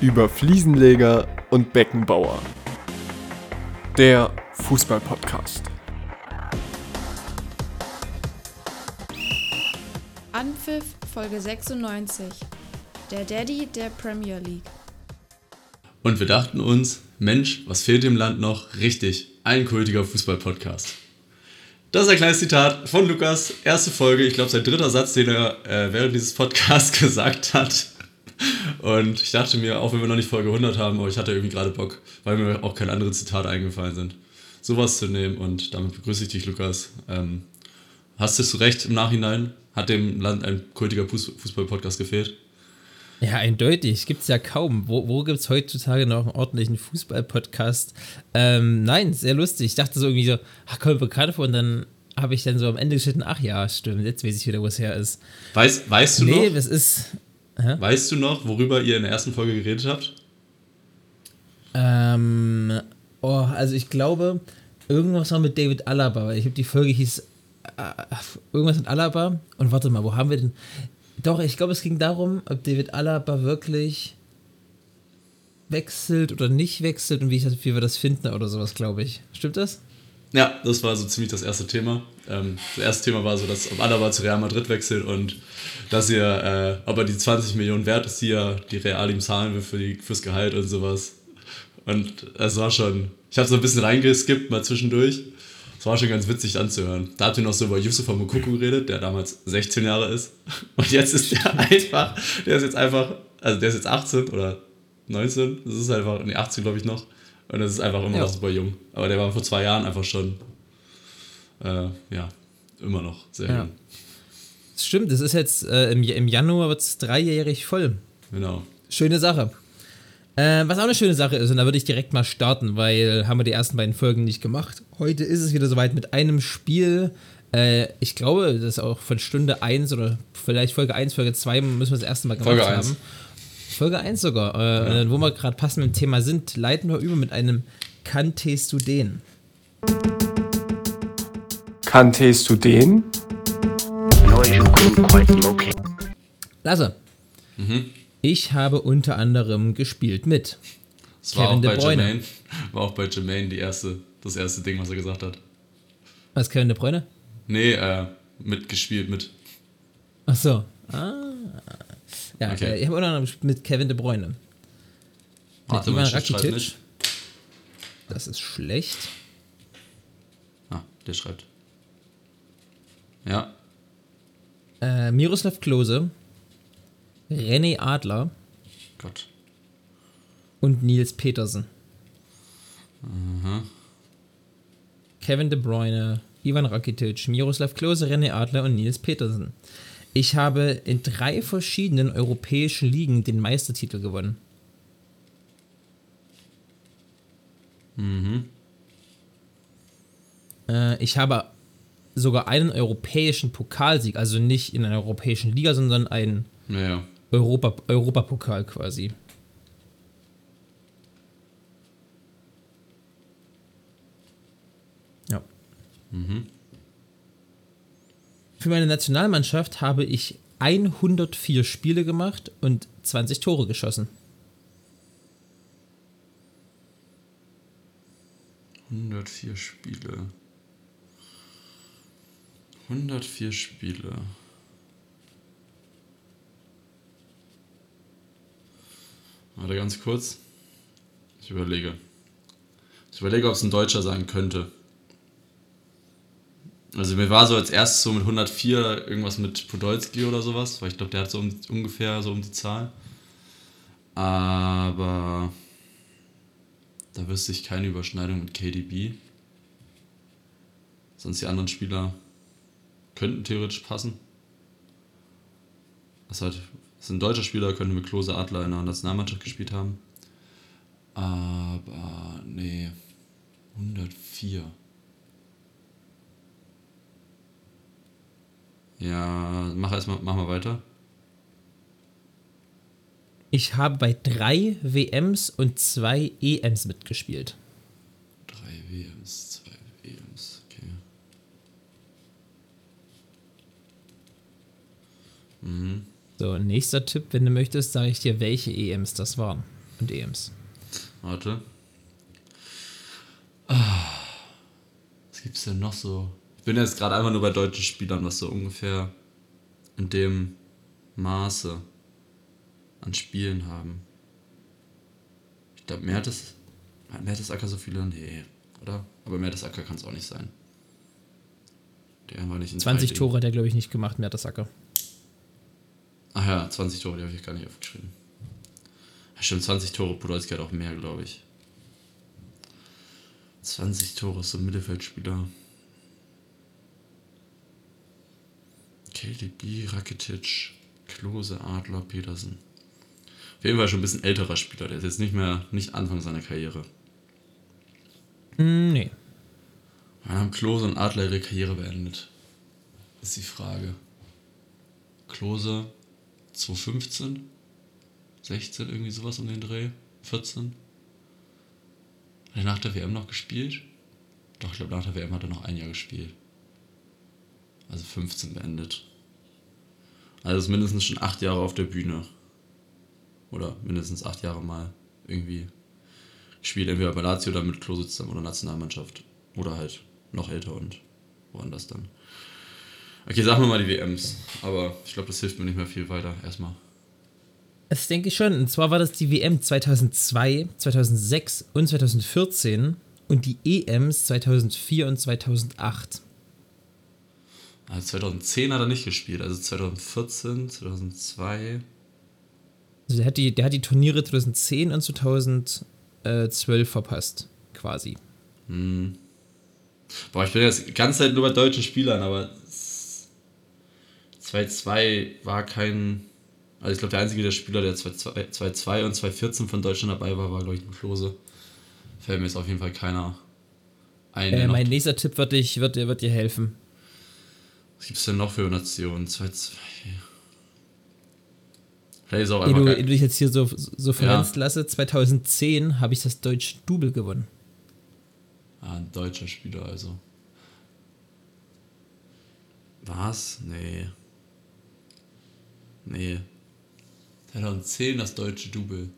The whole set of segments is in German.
über Fliesenleger und Beckenbauer. Der Fußball-Podcast. Anpfiff Folge 96. Der Daddy der Premier League. Und wir dachten uns, Mensch, was fehlt dem Land noch? Richtig, ein kultiger Fußball-Podcast. Das ist ein kleines Zitat von Lukas, erste Folge, ich glaube sein dritter Satz, den er äh, während dieses Podcasts gesagt hat. Und ich dachte mir, auch wenn wir noch nicht Folge 100 haben, aber ich hatte irgendwie gerade Bock, weil mir auch keine anderen Zitate eingefallen sind, sowas zu nehmen. Und damit begrüße ich dich, Lukas. Ähm, hast du recht im Nachhinein? Hat dem Land ein kultiger Fußball-Podcast gefehlt? Ja, eindeutig. Gibt es ja kaum. Wo, wo gibt es heutzutage noch einen ordentlichen Fußball-Podcast? Ähm, nein, sehr lustig. Ich dachte so irgendwie so, ach, kommt bekannt vor und dann habe ich dann so am Ende geschnitten, ach ja, stimmt, jetzt weiß ich wieder, wo es her ist. Weißt, weißt du nee, noch? Nee, das ist. Hä? Weißt du noch, worüber ihr in der ersten Folge geredet habt? Ähm, oh, also ich glaube, irgendwas war mit David Alaba, weil ich habe die Folge hieß äh, irgendwas mit Alaba und warte mal, wo haben wir denn? Doch, ich glaube, es ging darum, ob David Alaba wirklich wechselt oder nicht wechselt und wie, ich das, wie wir das finden oder sowas, glaube ich. Stimmt das? Ja, das war so ziemlich das erste Thema. Ähm, das erste Thema war so, dass Alaba zu Real Madrid wechselt und dass ihr, äh, ob er die 20 Millionen wert ist, die er die Real ihm zahlen will für die, fürs Gehalt und sowas. Und es war schon, ich habe so ein bisschen reingeskippt mal zwischendurch. Es war schon ganz witzig anzuhören. Da habt ihr noch so über Yusuf Mukoko geredet, der damals 16 Jahre ist. Und jetzt ist der einfach, der ist jetzt einfach, also der ist jetzt 18 oder 19. Das ist einfach, nee, 18 glaube ich noch. Und das ist einfach immer ja. noch super jung. Aber der war vor zwei Jahren einfach schon, äh, ja, immer noch sehr ja. jung. Das stimmt, das ist jetzt äh, im, im Januar wird es dreijährig voll. Genau. Schöne Sache. Äh, was auch eine schöne Sache ist, und da würde ich direkt mal starten, weil haben wir die ersten beiden Folgen nicht gemacht. Heute ist es wieder soweit mit einem Spiel. Äh, ich glaube, das ist auch von Stunde 1 oder vielleicht Folge 1, Folge 2 müssen wir das erste Mal gemacht Folge haben. 1. Folge 1 sogar. Äh, ja. Wo wir gerade passend im Thema sind, leiten wir über mit einem Kanntest du den? Kanntest du den? Lasse. Mhm. Ich habe unter anderem gespielt mit das war Kevin auch De Bruyne. Jermaine, war auch bei Jermaine die erste, das erste Ding, was er gesagt hat. Was, Kevin De Bruyne? Nee, äh, mitgespielt mit. Ach so. Ah. Ja, okay. ich habe unter anderem mit Kevin De Bruyne. Mit Ivan Rakitic. Das ist schlecht. Ah, der schreibt. Ja. Äh, Miroslav Klose. René Adler. Gott. Und Nils Petersen. Mhm. Kevin De Bruyne, Ivan Rakitic, Miroslav Klose, René Adler und Nils Petersen. Ich habe in drei verschiedenen europäischen Ligen den Meistertitel gewonnen. Mhm. Äh, ich habe sogar einen europäischen Pokalsieg, also nicht in einer europäischen Liga, sondern einen naja. Europa, Europapokal quasi. Ja. Mhm. Für meine Nationalmannschaft habe ich 104 Spiele gemacht und 20 Tore geschossen. 104 Spiele. 104 Spiele. Warte ganz kurz. Ich überlege. Ich überlege, ob es ein Deutscher sein könnte. Also mir war so als erstes so mit 104 irgendwas mit Podolski oder sowas, weil ich glaube, der hat so um, ungefähr so um die Zahl. Aber da wüsste ich keine Überschneidung mit KDB. Sonst die anderen Spieler könnten theoretisch passen. Das halt das sind deutsche Spieler, könnten mit Klose Adler in der Nationalmannschaft gespielt haben. Aber nee, 104. Ja, mach erstmal, mach mal weiter. Ich habe bei drei WMs und zwei EMs mitgespielt. Drei WMs, zwei EMs, okay. Mhm. So, nächster Tipp, wenn du möchtest, sage ich dir, welche EMs das waren. und EMs. Warte. Ah, was gibt's denn noch so? Ich bin jetzt gerade einfach nur bei deutschen Spielern, was so ungefähr in dem Maße an Spielen haben. Ich glaube, Mertes, hat Mertesacker so viele? Nee, oder? Aber Mertesacker kann es auch nicht sein. Der war nicht in 20 zwei Tore hat er, glaube ich, nicht gemacht, Mertesacker. Ach ja, 20 Tore, die habe ich gar nicht aufgeschrieben. Ja, stimmt, 20 Tore, Podolski hat auch mehr, glaube ich. 20 Tore, so ein Mittelfeldspieler. KDB, Rakitic, Klose, Adler, Petersen. Auf jeden Fall schon ein bisschen älterer Spieler, der ist jetzt nicht mehr, nicht Anfang seiner Karriere. Hm, nee. Wann haben Klose und Adler ihre Karriere beendet? Ist die Frage. Klose 2015? 16, irgendwie sowas um den Dreh? 14? Hat er nach der WM noch gespielt? Doch, ich glaube, nach der WM hat er noch ein Jahr gespielt. Also 15 beendet. Also ist mindestens schon acht Jahre auf der Bühne. Oder mindestens acht Jahre mal irgendwie gespielt. Entweder bei Lazio oder mit Klose zusammen oder Nationalmannschaft. Oder halt noch älter und woanders dann. Okay, sagen wir mal die WMs. Aber ich glaube, das hilft mir nicht mehr viel weiter. Erstmal. Das denke ich schon. Und zwar war das die WM 2002, 2006 und 2014 und die EMs 2004 und 2008. Also 2010 hat er nicht gespielt. Also 2014, 2002. Also der hat die, der hat die Turniere 2010 und 2012 verpasst, quasi. Hm. Boah, ich bin jetzt die ganze Zeit nur bei deutschen Spielern, aber 2-2 war kein. Also ich glaube, der einzige der Spieler, der 2-2 und 2-14 von Deutschland dabei war, war, glaube ich, ein Klose. Fällt mir jetzt auf jeden Fall keiner ein. Äh, mein nächster Tipp wird, dich, wird, wird dir helfen. Was gibt es denn noch für Nationen? 2-2. Vielleicht ist auch Ehe du, ehe du dich jetzt hier so, so verrennt Ja. lasse, 2010 habe ich das deutsche Double gewonnen. Ah, ein deutscher Spieler also. Was? Nee. Nee. 2010 das deutsche Double.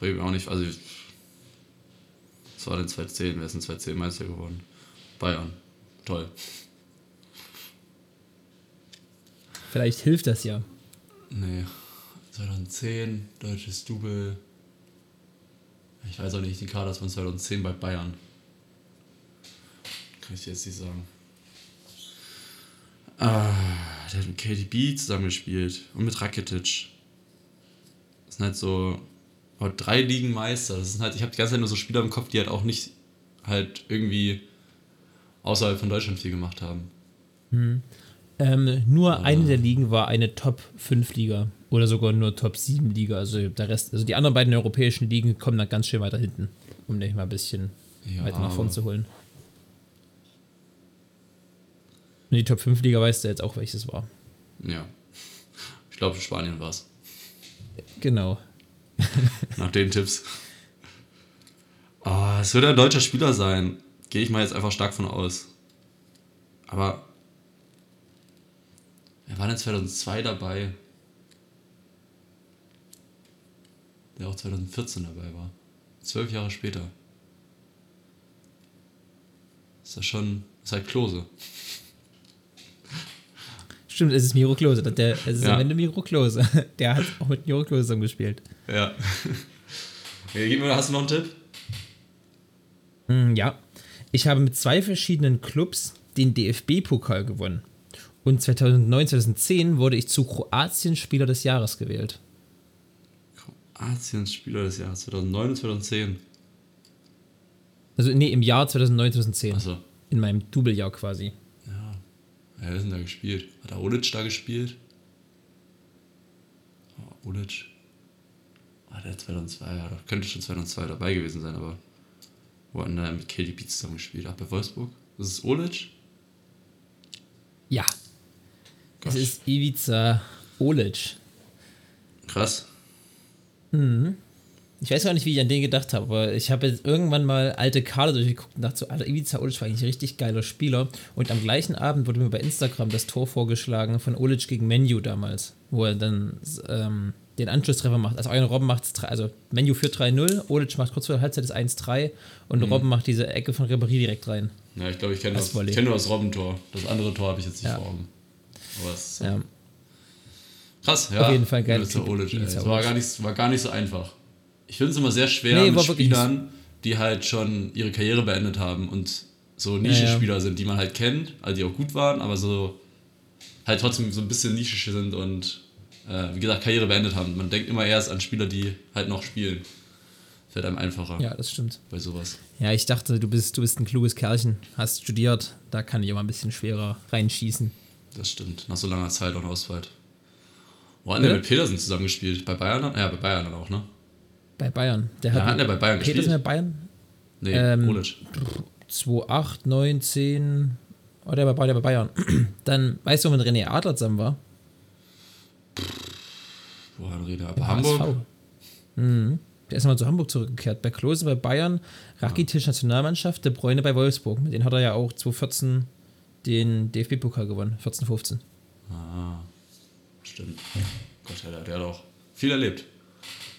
Mir auch nicht, also. Was war denn 2010? Wer ist denn 2010 Meister geworden? Bayern. Toll. Vielleicht hilft das ja. Nee. 2010, deutsches Double. Ich weiß auch nicht die Kaders von 2010 bei Bayern. Kann ich jetzt nicht sagen. Ah, der hat mit KDB zusammengespielt und mit Rakitic. Das sind halt so oh, drei Ligen Meister. Das sind halt, ich habe die ganze Zeit nur so Spieler im Kopf, die halt auch nicht halt irgendwie außerhalb von Deutschland viel gemacht haben. Ähm, nur eine der Ligen war eine Top 5 Liga oder sogar nur Top 7 Liga. Also der Rest, also die anderen beiden europäischen Ligen kommen dann ganz schön weiter hinten, um dich mal ein bisschen Ja, weiter nach vorn aber- zu holen. Und die Top 5 Liga weißt du jetzt auch, welches war. Ja. Ich glaube, Spanien war es. Genau. Nach den Tipps. Oh, es wird ein deutscher Spieler sein. Gehe ich mal jetzt einfach stark von aus. Aber. Wer war denn 2002 dabei? Der auch 2014 dabei war. Zwölf Jahre später. Ist das schon. Ist halt Klose. Stimmt, es ist Miro Klose. Der, es ist Ja. am Ende Miro Klose. Der hat auch mit Miro Klose zusammengespielt. Ja. mir, hast du noch einen Tipp? Hm, ja. Ich habe mit zwei verschiedenen Clubs den DFB-Pokal gewonnen. Und 2009, 2010 wurde ich zu Kroatien Spieler des Jahres gewählt. Kroatiens Spieler des Jahres 2009 und 2010. Also, nee, im Jahr 2009, 2010. Achso. In meinem Doublejahr quasi. Ja. Wer ist denn da gespielt? Hat der Olic da gespielt? Oh, Olic. Ah, der hat 2002, ja, könnte schon 2002 dabei gewesen sein, aber wo hat denn der mit KDB zusammen gespielt? Ach, bei Wolfsburg? Das ist Olic? Ja. Es ist Ivica Olic. Krass. Ich weiß gar nicht, wie ich an den gedacht habe, aber ich habe jetzt irgendwann mal alte Kader durchgeguckt und dachte so, Alter, Ivica Olic war eigentlich ein richtig geiler Spieler. Und am gleichen Abend wurde mir bei Instagram das Tor vorgeschlagen von Olic gegen Menu damals, wo er dann ähm, den Anschlusstreffer macht. Also Arjen Robben macht also Menu führt 3-0, Olic macht kurz vor der Halbzeit das 1-3 und Mhm. Robben macht diese Ecke von Ribéry direkt rein. Ja, ich glaube, ich kenne Das ich kenn nur das Robbentor. Das andere Tor habe ich jetzt nicht Ja. vor Augen. Aber es Ja. krass, ja. Auf jeden Fall geil. Olic, ey. Ivica Es war Olic. gar, nicht, war gar nicht so einfach. Ich finde es immer sehr schwer Nee, mit Spielern, die halt schon ihre Karriere beendet haben und so Nischenspieler sind, die man halt kennt, also die auch gut waren, aber so halt trotzdem so ein bisschen nischig sind und äh, wie gesagt Karriere beendet haben. Man denkt immer erst an Spieler, die halt noch spielen. Fällt einem einfacher Ja, das stimmt. bei sowas. Ja, ich dachte, du bist, du bist ein kluges Kerlchen, hast studiert, da kann ich immer ein bisschen schwerer reinschießen. Das stimmt. Nach so langer Zeit noch Ausweit. Wo hat der Ja. mit Petersen zusammengespielt? Bei Bayern? Ja, bei Bayern dann auch, ne? Bei Bayern. Der Ja, hat hat er bei Bayern Petersen gespielt? bei Bayern? Nee, Ähm, Olic. 2, 8, 9, 10. Oh, der war der bei Bayern. Dann, weißt du, wenn René Adler zusammen war? Wo hat Rede? Bei Hamburg? Mhm. Der ist mal zu Hamburg zurückgekehrt. Bei Klose bei Bayern, Rakitic Nationalmannschaft, De Bruyne bei Wolfsburg. Mit denen hat er ja auch 2014 den DFB-Pokal gewonnen. 14, 15. Ah, stimmt. Gott, der, der hat auch viel erlebt.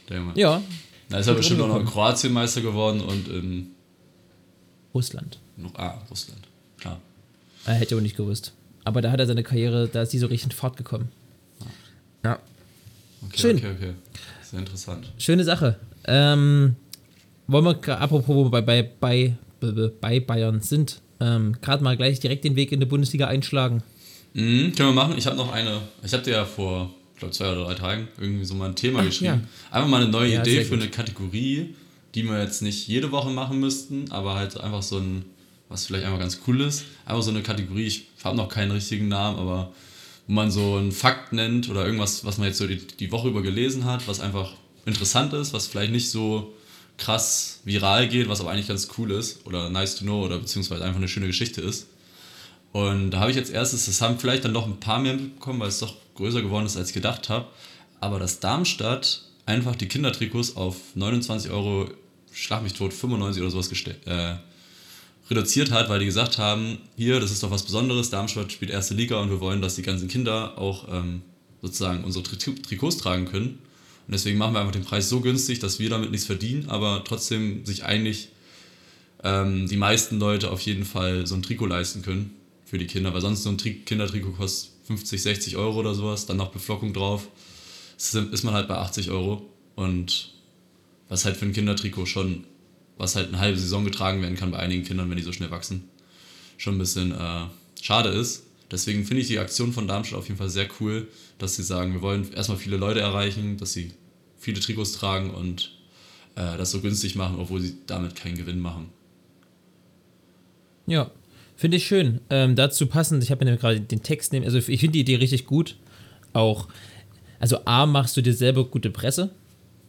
Der. Ja, Da ist er bestimmt auch noch in. Kroatien Meister geworden und in Russland. noch, ah, Russland. Klar. Er hätte auch nicht gewusst. Aber da hat er seine Karriere, da ist die so richtig in Fahrt gekommen. Ja, Okay, Schön. okay, okay. Sehr interessant. schöne Sache. Ähm, wollen wir, apropos, wo wir bei, bei, bei, bei, Bayern sind, ähm, gerade mal gleich direkt den Weg in die Bundesliga einschlagen. Mhm, können wir machen. Ich habe noch eine. Ich habe dir ja vor, glaube, zwei oder drei Tagen irgendwie so mal ein Thema Ach, geschrieben. Einfach mal eine neue Ja, Idee für gut. eine Kategorie, die wir jetzt nicht jede Woche machen müssten, aber halt einfach so ein, was vielleicht einfach ganz cool ist. Einfach so eine Kategorie. Ich habe noch keinen richtigen Namen, aber wo man so einen Fakt nennt oder irgendwas, was man jetzt so die, die Woche über gelesen hat, was einfach interessant ist, was vielleicht nicht so krass viral geht, was aber eigentlich ganz cool ist oder nice to know oder beziehungsweise einfach eine schöne Geschichte ist. Und da habe ich jetzt erstes, das haben vielleicht dann noch ein paar mehr mitbekommen, weil es doch größer geworden ist, als ich gedacht habe. Aber dass Darmstadt einfach die Kindertrikots auf 29 Euro, schlag mich tot, 95 oder sowas geste- äh, reduziert hat, weil die gesagt haben, hier, das ist doch was Besonderes, Darmstadt spielt erste Liga und wir wollen, dass die ganzen Kinder auch ähm, sozusagen unsere Tri Trikots tragen können. Und deswegen machen wir einfach den Preis so günstig, dass wir damit nichts verdienen, aber trotzdem sich eigentlich ähm, die meisten Leute auf jeden Fall so ein Trikot leisten können für die Kinder, weil sonst so ein Tri Kindertrikot kostet 50, 60 Euro oder sowas, dann noch Beflockung drauf, ist man halt bei 80 Euro und was halt für ein Kindertrikot schon, was halt eine halbe Saison getragen werden kann bei einigen Kindern, wenn die so schnell wachsen, schon ein bisschen äh, schade ist. Deswegen finde ich die Aktion von Darmstadt auf jeden Fall sehr cool, dass sie sagen, wir wollen erstmal viele Leute erreichen, dass sie viele Trikots tragen und äh, das so günstig machen, obwohl sie damit keinen Gewinn machen. Ja, finde ich schön. Ähm, dazu passend, ich habe mir gerade den Text nehmen, also ich finde die Idee richtig gut. Auch, also A, machst du dir selber gute Presse.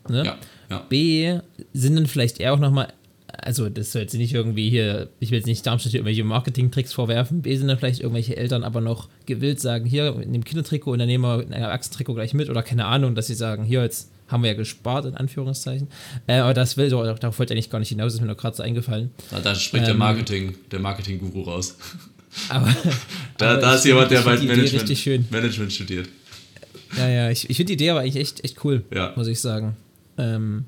Ne? Ja, ja. B, sind dann vielleicht eher auch nochmal, also das soll jetzt nicht irgendwie hier, ich will jetzt nicht Darmstadt hier irgendwelche Marketing-Tricks vorwerfen, B, sind dann vielleicht irgendwelche Eltern aber noch gewillt sagen, hier, in dem Kindertrikot und dann nehmen wir ein Erwachsenentrikot gleich mit oder keine Ahnung, dass sie sagen, hier, jetzt haben wir ja gespart, in Anführungszeichen. Äh, aber das will, so, darauf wollte ich eigentlich gar nicht hinaus, ist mir noch gerade so eingefallen. Da, da spricht der Ähm, Marketing, der Marketing-Guru raus. Aber, Da, aber da ist jemand, der bald Idee Management. Management studiert. Ja, ja, ich, ich finde die Idee aber eigentlich echt, echt cool, Ja. muss ich sagen. Ähm,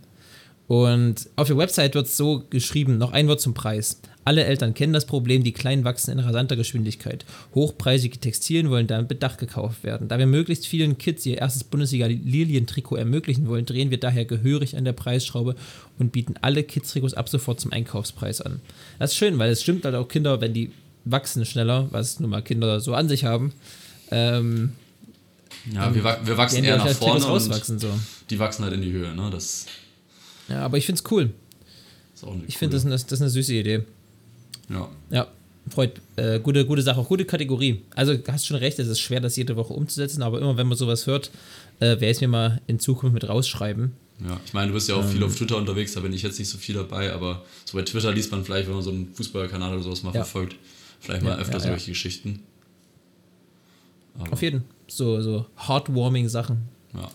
und auf der Website wird es so geschrieben, noch ein Wort zum Preis. Alle Eltern kennen das Problem, die Kleinen wachsen in rasanter Geschwindigkeit. Hochpreisige Textilien wollen damit bedacht gekauft werden. Da wir möglichst vielen Kids ihr erstes Bundesliga-Lilien-Trikot ermöglichen wollen, drehen wir daher gehörig an der Preisschraube und bieten alle Kids-Trikots ab sofort zum Einkaufspreis an. Das ist schön, weil es stimmt halt auch Kinder, wenn die wachsen schneller, was nun mal Kinder so an sich haben, ähm, Ja, wir, wir wachsen eher auch nach Trikots vorne und. So. die wachsen halt in die Höhe. Ne? Das Ja, aber ich finde es cool. Ich finde, das, eine- das ist eine süße Idee. Ja. Ja, freut. Äh, gute, gute Sache, auch gute Kategorie. Also, du hast schon recht, es ist schwer, das jede Woche umzusetzen, aber immer, wenn man sowas hört, äh, werde ich es mir mal in Zukunft mit rausschreiben. Ja, ich meine, du bist ja auch Ähm. viel auf Twitter unterwegs, da bin ich jetzt nicht so viel dabei, aber so bei Twitter liest man vielleicht, wenn man so einen Fußballkanal oder sowas mal Ja. verfolgt, vielleicht mal Ja, öfter ja, solche. Geschichten. Aber, Auf jeden Fall. So, so heartwarming Sachen. ja.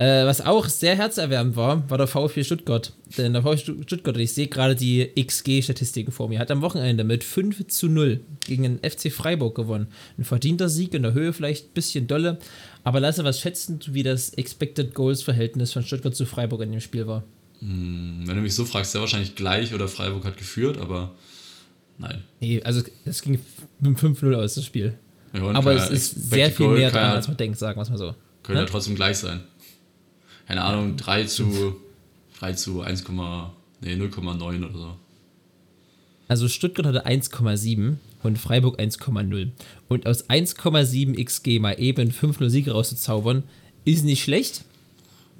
Äh, was auch sehr herzerwärmend war, war der VfB Stuttgart. Denn der VfB Stuttgart, ich sehe gerade die XG-Statistiken vor mir, hat am Wochenende mit 5 zu 0 gegen den FC Freiburg gewonnen. Ein verdienter Sieg in der Höhe vielleicht ein bisschen dolle, aber lasse was schätzen, wie das Expected Goals-Verhältnis von Stuttgart zu Freiburg in dem Spiel war. Hm, wenn du mich so fragst, sehr wahrscheinlich gleich oder Freiburg hat geführt, aber nein. Nee, also es ging mit 5-0 aus, das Spiel. Ja, aber es ist sehr viel Goal mehr dran, als man denkt, sagen wir es mal so. Könnte ja Ne? trotzdem gleich sein. Keine Ahnung, 3 zu, 3 zu 1, nee, 0,9 oder so. Also Stuttgart hatte 1,7 und Freiburg 1,0. Und aus 1,7 XG mal eben 5-0 Siege rauszuzaubern, ist nicht schlecht,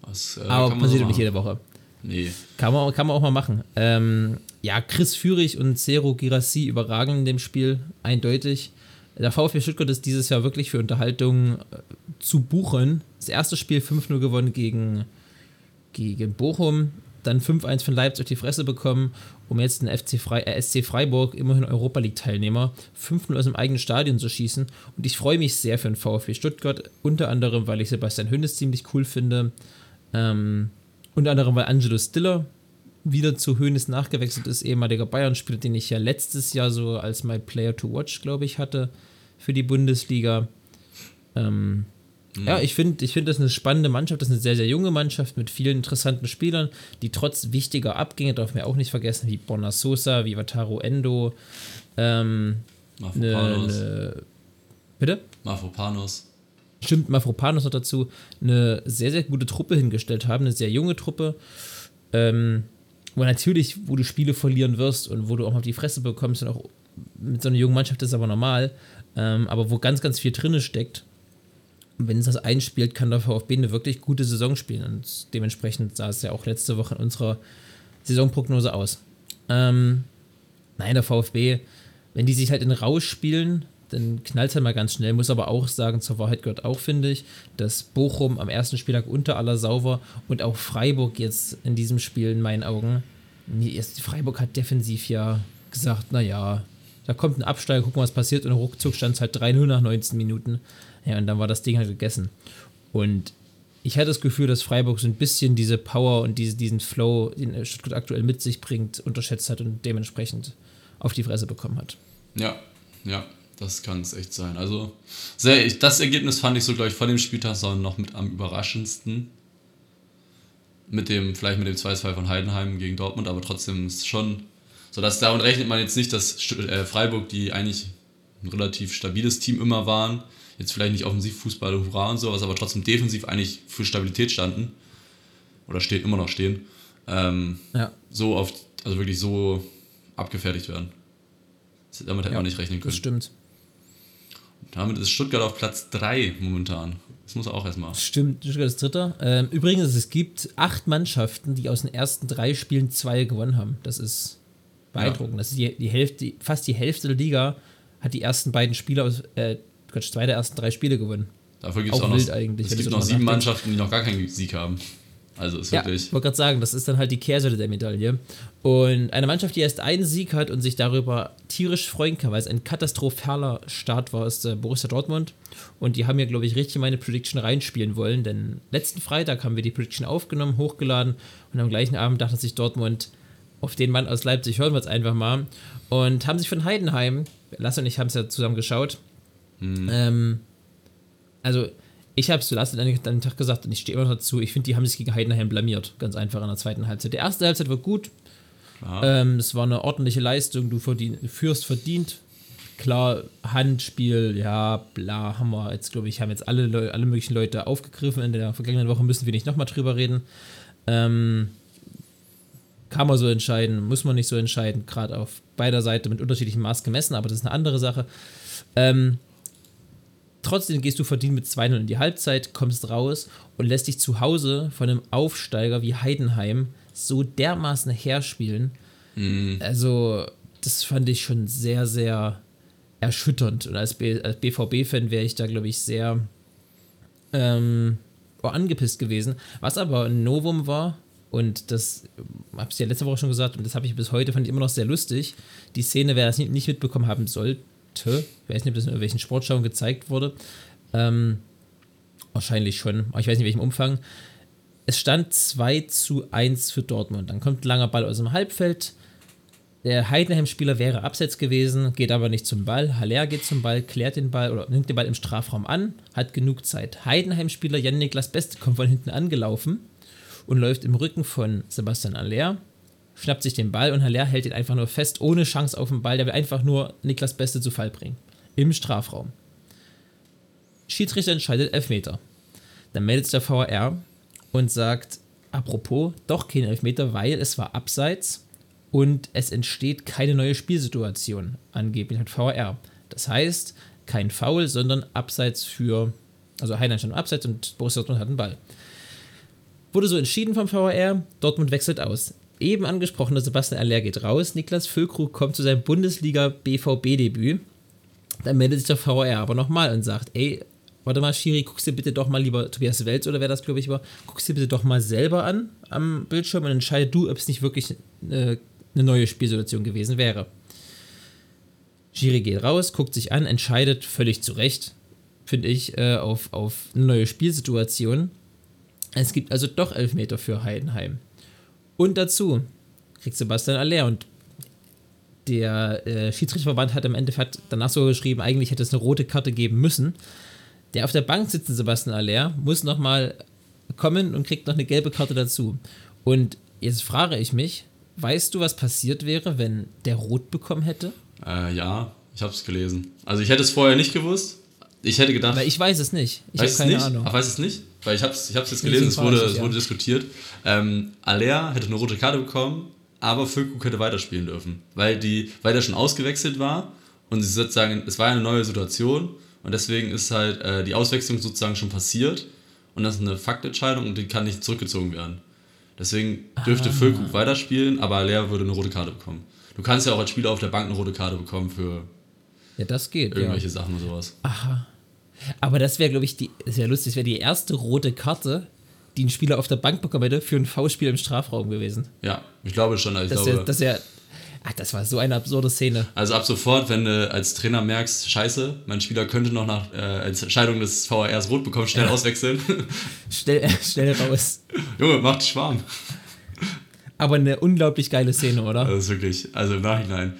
Das, äh, aber passiert doch nicht jede Woche. Nee. Kann man, kann man auch mal machen. Ähm, ja, Chris Führig und Cero Girassi überragen in dem Spiel, eindeutig. Der VfB Stuttgart ist dieses Jahr wirklich für Unterhaltung äh, zu buchen. Das erste Spiel 5-0 gewonnen gegen, gegen Bochum, dann 5-1 von Leipzig auf die Fresse bekommen, um jetzt den FC Frei, äh, SC Freiburg, immerhin Europa League-Teilnehmer, 5-0 aus dem eigenen Stadion zu schießen. Und ich freue mich sehr für den VfB Stuttgart, unter anderem, weil ich Sebastian Hönes ziemlich cool finde. Ähm, unter anderem, weil Angelo Stiller wieder zu Hönes nachgewechselt ist, ehemaliger Bayern-Spieler, den ich ja letztes Jahr so als My Player to Watch, glaube ich, hatte für die Bundesliga. Ähm, Ja, ich finde, ich find, das ist eine spannende Mannschaft. Das ist eine sehr, sehr junge Mannschaft mit vielen interessanten Spielern, die trotz wichtiger Abgänge, darf man ja auch nicht vergessen, wie Borna Sosa, wie Wataru Endo, ähm, ne, Mafropanos. ne, bitte? Mafropanos. stimmt Mafropanos noch dazu, eine sehr, sehr gute Truppe hingestellt haben, eine sehr junge Truppe, ähm, wo natürlich, wo du Spiele verlieren wirst und wo du auch mal auf die Fresse bekommst und auch mit so einer jungen Mannschaft ist aber normal, ähm, aber wo ganz, ganz viel drinne steckt. Wenn es das einspielt, kann der VfB eine wirklich gute Saison spielen und dementsprechend sah es ja auch letzte Woche in unserer Saisonprognose aus. Ähm, nein, der VfB, wenn die sich halt in Rausch spielen, dann knallt es halt mal ganz schnell. Muss aber auch sagen, zur Wahrheit gehört auch, finde ich, dass Bochum am ersten Spieltag unter aller Sau war und auch Freiburg jetzt in diesem Spiel in meinen Augen. Freiburg hat defensiv ja gesagt, naja, da kommt ein Absteiger, gucken, was passiert und ruckzuck stand es halt 3-0 nach 19 Minuten. Ja, und dann war das Ding halt gegessen. Und ich hatte das Gefühl, dass Freiburg so ein bisschen diese Power und diese, diesen Flow, den Stuttgart aktuell mit sich bringt, unterschätzt hat und dementsprechend auf die Fresse bekommen hat. Ja, ja, das kann es echt sein. Also, sehr, ich, das Ergebnis fand ich so, glaube ich, vor dem Spieltag so noch mit am überraschendsten. Mit dem, vielleicht mit dem 2-2 von Heidenheim gegen Dortmund, aber trotzdem ist schon so, dass damit rechnet man jetzt nicht, dass äh, Freiburg, die eigentlich ein relativ stabiles Team immer waren, jetzt vielleicht nicht offensiv Fußball, Hurra und sowas, aber trotzdem defensiv eigentlich für Stabilität standen oder stehen, immer noch stehen, ähm, Ja, so oft, also wirklich so abgefertigt werden. Damit hätte ja man nicht rechnen das können. stimmt. Damit ist Stuttgart auf Platz 3 momentan. Das muss er auch erstmal. Stimmt, Stuttgart ist Dritter. Ähm, übrigens, es gibt acht Mannschaften, die aus den ersten drei Spielen zwei gewonnen haben. Das ist beeindruckend. Das ist die, die Hälfte, fast die Hälfte der Liga hat die ersten beiden Spiele aus, äh, Quatsch, zwei der ersten drei Spiele gewonnen. Dafür gibt es Auch auch noch, es gibt so noch sieben. Mannschaften, die noch gar keinen Sieg haben. Also ist Ja, wirklich. ich wollte gerade sagen, das ist dann halt die Kehrseite der Medaille. Und eine Mannschaft, die erst einen Sieg hat und sich darüber tierisch freuen kann, weil es ein katastrophaler Start war, ist äh, Borussia Dortmund. Und die haben mir, glaube ich, richtig in meine Prediction reinspielen wollen, denn letzten Freitag haben wir die Prediction aufgenommen, hochgeladen und am gleichen Abend dachte sich Dortmund, auf den Mann aus Leipzig hören wir es einfach mal. Und haben sich von Heidenheim, Lasse und ich haben es ja zusammen geschaut, ähm, also ich habe es zu Lasse an den Tag gesagt und ich stehe immer noch dazu, ich finde, die haben sich gegen Heidenheim blamiert, ganz einfach in der zweiten Halbzeit. Die erste Halbzeit war gut, ähm, es war eine ordentliche Leistung, du verdien, führst verdient. Klar, Handspiel, ja, bla, haben wir jetzt, glaube ich, haben jetzt alle, alle möglichen Leute aufgegriffen. In der vergangenen Woche müssen wir nicht nochmal drüber reden. Ähm, kann man so entscheiden, muss man nicht so entscheiden, gerade auf beider Seite mit unterschiedlichem Maß gemessen, aber das ist eine andere Sache. Ähm, trotzdem gehst du verdient mit 2-0 in die Halbzeit, kommst raus und lässt dich zu Hause von einem Aufsteiger wie Heidenheim so dermaßen herspielen. Also, das fand ich schon sehr, sehr erschütternd. Und als, als BVB-Fan wäre ich da, glaube ich, sehr ähm, oh, angepisst gewesen. Was aber ein Novum war, und das habe ich ja letzte Woche schon gesagt, und das habe ich bis heute, fand ich immer noch sehr lustig. Die Szene, wer das nicht, mitbekommen haben sollte, ich weiß nicht, ob das in irgendwelchen Sportschauen gezeigt wurde, ähm, wahrscheinlich schon, aber ich weiß nicht, in welchem Umfang. Es stand 2 zu 1 für Dortmund. Dann kommt ein langer Ball aus dem Halbfeld. Der Heidenheim-Spieler wäre abseits gewesen, geht aber nicht zum Ball. Haller geht zum Ball, klärt den Ball oder nimmt den Ball im Strafraum an, hat genug Zeit. Heidenheim-Spieler Jan-Niklas Beste kommt von hinten angelaufen und läuft im Rücken von Sebastian Haller, schnappt sich den Ball und Haller hält ihn einfach nur fest, ohne Chance auf den Ball. Der will einfach nur Niklas Beste zu Fall bringen. Im Strafraum. Schiedsrichter entscheidet Elfmeter. Dann meldet sich der VAR und sagt, apropos, doch kein Elfmeter, weil es war abseits und es entsteht keine neue Spielsituation, angeblich hat VAR. Das heißt, kein Foul, sondern Abseits für, also Heinlein stand Abseits und Borussia Dortmund hat einen Ball. Wurde so entschieden vom VAR, Dortmund wechselt aus. Eben angesprochener Sebastian Aller geht raus, Niklas Füllkrug kommt zu seinem Bundesliga-BVB-Debüt. Dann meldet sich der VAR aber nochmal und sagt, ey, warte mal, Schiri, guckst dir bitte doch mal lieber Tobias Welz oder wer das, glaube ich, war, guckst dir bitte doch mal selber an am Bildschirm und entscheide du, ob es nicht wirklich äh, eine neue Spielsituation gewesen wäre. Schiri geht raus, guckt sich an, entscheidet völlig zu Recht, finde ich, äh, auf, auf eine neue Spielsituation. Es gibt also doch Elfmeter für Heidenheim. Und dazu kriegt Sebastian Aller und der äh, Schiedsrichterverband hat im Endeffekt danach so geschrieben, eigentlich hätte es eine rote Karte geben müssen. Der auf der Bank sitzende Sebastian Aller muss nochmal kommen und kriegt noch eine gelbe Karte dazu. Und jetzt frage ich mich, weißt du, was passiert wäre, wenn der rot bekommen hätte? Äh, ja, ich habe es gelesen. Also ich hätte es vorher nicht gewusst. Ich hätte gedacht. Weil ich weiß es nicht. Ich habe keine es nicht? Ahnung. Ach, weiß es nicht? Weil ich habe es ich hab's jetzt gelesen, es wurde, es wurde ja. diskutiert. Ähm, Aller hätte eine rote Karte bekommen, aber Füllkrug hätte weiterspielen dürfen. Weil, die, weil der schon ausgewechselt war und sie sozusagen, es war eine neue Situation und deswegen ist halt äh, die Auswechslung sozusagen schon passiert und das ist eine Faktentscheidung und die kann nicht zurückgezogen werden. Deswegen dürfte Füllkrug weiterspielen, aber Aller würde eine rote Karte bekommen. Du kannst ja auch als Spieler auf der Bank eine rote Karte bekommen für Ja, das geht. Ja. irgendwelche Sachen und sowas. Aber das wäre, glaube ich, die, das wäre lustig, das wäre die erste rote Karte, die ein Spieler auf der Bank bekommen hätte für ein V-Spiel im Strafraum gewesen. Ja, ich glaube schon. Also ich Das glaube, wäre, das wäre, ach, das war so eine absurde Szene. Also ab sofort, wenn du als Trainer merkst, scheiße, mein Spieler könnte noch nach äh, Entscheidung des VARs rot bekommen, schnell auswechseln. Schnell, äh, schnell raus. Junge, macht Schwarm. Aber eine unglaublich geile Szene, oder? Das ist wirklich, also im Nachhinein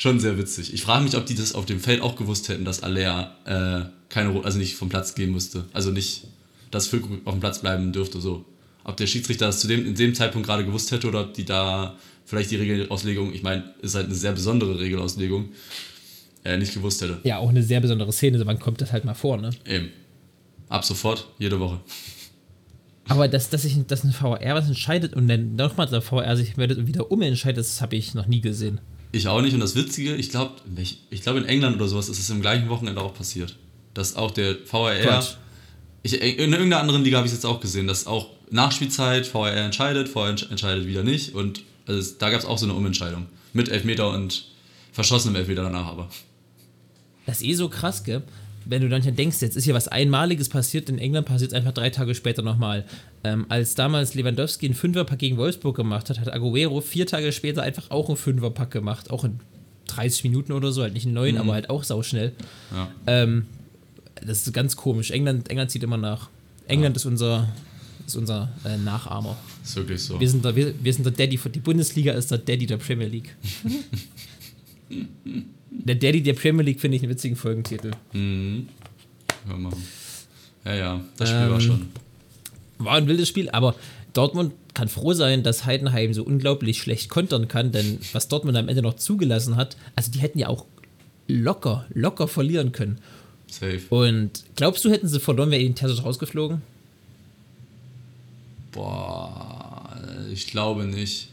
schon sehr witzig. Ich frage mich, ob die das auf dem Feld auch gewusst hätten, dass Aller äh, keine, also nicht vom Platz gehen musste. Also nicht, dass Füllkrug auf dem Platz bleiben dürfte, so. Ob der Schiedsrichter das zu dem, in dem Zeitpunkt gerade gewusst hätte oder ob die da vielleicht die Regelauslegung, ich meine, ist halt eine sehr besondere Regelauslegung, äh, nicht gewusst hätte. Ja, auch eine sehr besondere Szene, wann kommt das halt mal vor, ne? Eben. Ab sofort, jede Woche. Aber dass, dass, ich, dass ein VR was entscheidet und dann nochmal der VR sich meldet und wieder umentscheidet, das habe ich noch nie gesehen. Ich auch nicht. Und das Witzige, ich glaube, ich glaube in England oder sowas ist es im gleichen Wochenende auch passiert. Dass auch der Quatsch. ich, in irgendeiner anderen Liga habe ich es jetzt auch gesehen, dass auch Nachspielzeit VAR entscheidet, entsch- entscheidet wieder nicht. Und also da gab es auch so eine Umentscheidung. Mit Elfmeter und verschossenem Elfmeter danach aber. Das ist eh so krass, gell? Wenn du dann hier denkst, jetzt ist hier was Einmaliges passiert, in England passiert es einfach drei Tage später nochmal. Ähm, als damals Lewandowski einen Fünferpack gegen Wolfsburg gemacht hat, hat Aguero vier Tage später einfach auch einen Fünferpack gemacht. Auch in 30 Minuten oder so, halt nicht in neun, aber halt auch sauschnell. Ja. Ähm, das ist ganz komisch. England, England zieht immer nach. England ist unser, ist unser äh, Nachahmer. Ist wirklich so. Wir sind, der, wir, wir sind der Daddy, von- die Bundesliga ist der Daddy der Premier League. der Daddy der Premier League finde ich einen witzigen Folgentitel. Mhm. Ja, machen. ja, ja, das Spiel war Ähm, schon. War ein wildes Spiel, aber Dortmund kann froh sein, dass Heidenheim so unglaublich schlecht kontern kann, denn was Dortmund am Ende noch zugelassen hat, also die hätten ja auch locker, locker verlieren können. Safe. Und glaubst du, hätten sie verloren, wäre ihnen Terzic rausgeflogen? Boah, ich glaube nicht.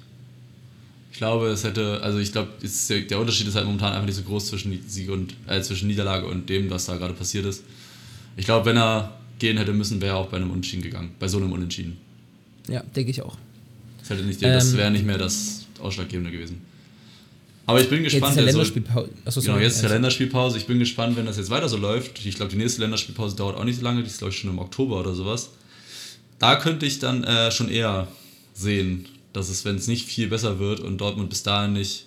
Ich glaube, es hätte, also ich glaube, der Unterschied ist halt momentan einfach nicht so groß zwischen Sieg und äh, zwischen Niederlage und dem, was da gerade passiert ist. Ich glaube, wenn er gehen hätte müssen, wäre er auch bei einem Unentschieden gegangen. Bei so einem Unentschieden. Ja, denke ich auch. Das, hätte nicht, das Ähm, wäre nicht mehr das Ausschlaggebende gewesen. Aber ich bin Jetzt ist gespannt. ja der soll- Länderspielpause. Achso, Genau, jetzt ist der Also- Länderspielpause. Ich bin gespannt, wenn das jetzt weiter so läuft. Ich glaube, die nächste Länderspielpause dauert auch nicht so lange. Die ist, glaube ich, schon im Oktober oder sowas. Da könnte ich dann äh, schon eher sehen, dass es, wenn es nicht viel besser wird und Dortmund bis dahin nicht,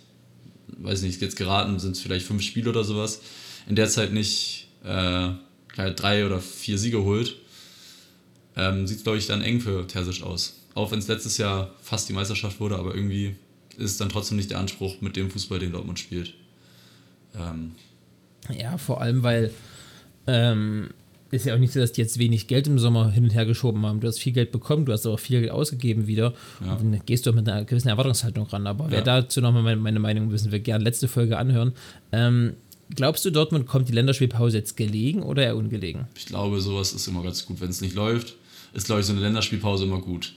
weiß nicht, jetzt geraten sind es vielleicht fünf Spiele oder sowas, in der Zeit nicht äh, drei oder vier Siege holt, äh, ähm, sieht es, glaube ich, dann eng für Terzic aus. Auch wenn es letztes Jahr fast die Meisterschaft wurde, aber irgendwie ist es dann trotzdem nicht der Anspruch mit dem Fußball, den Dortmund spielt. Ähm, Ja, vor allem, weil ähm, ist ja auch nicht so, dass die jetzt wenig Geld im Sommer hin und her geschoben haben. Du hast viel Geld bekommen, du hast aber auch viel Geld ausgegeben wieder. Ja. Und dann gehst du auch mit einer gewissen Erwartungshaltung ran. Aber wer Ja. dazu nochmal meine, meine Meinung müssen wir gerne letzte Folge anhören. Ähm, glaubst du, Dortmund kommt die Länderspielpause jetzt gelegen oder eher ungelegen? ich glaube, sowas ist immer ganz gut. Wenn es nicht läuft, ist, glaube ich, so eine Länderspielpause immer gut.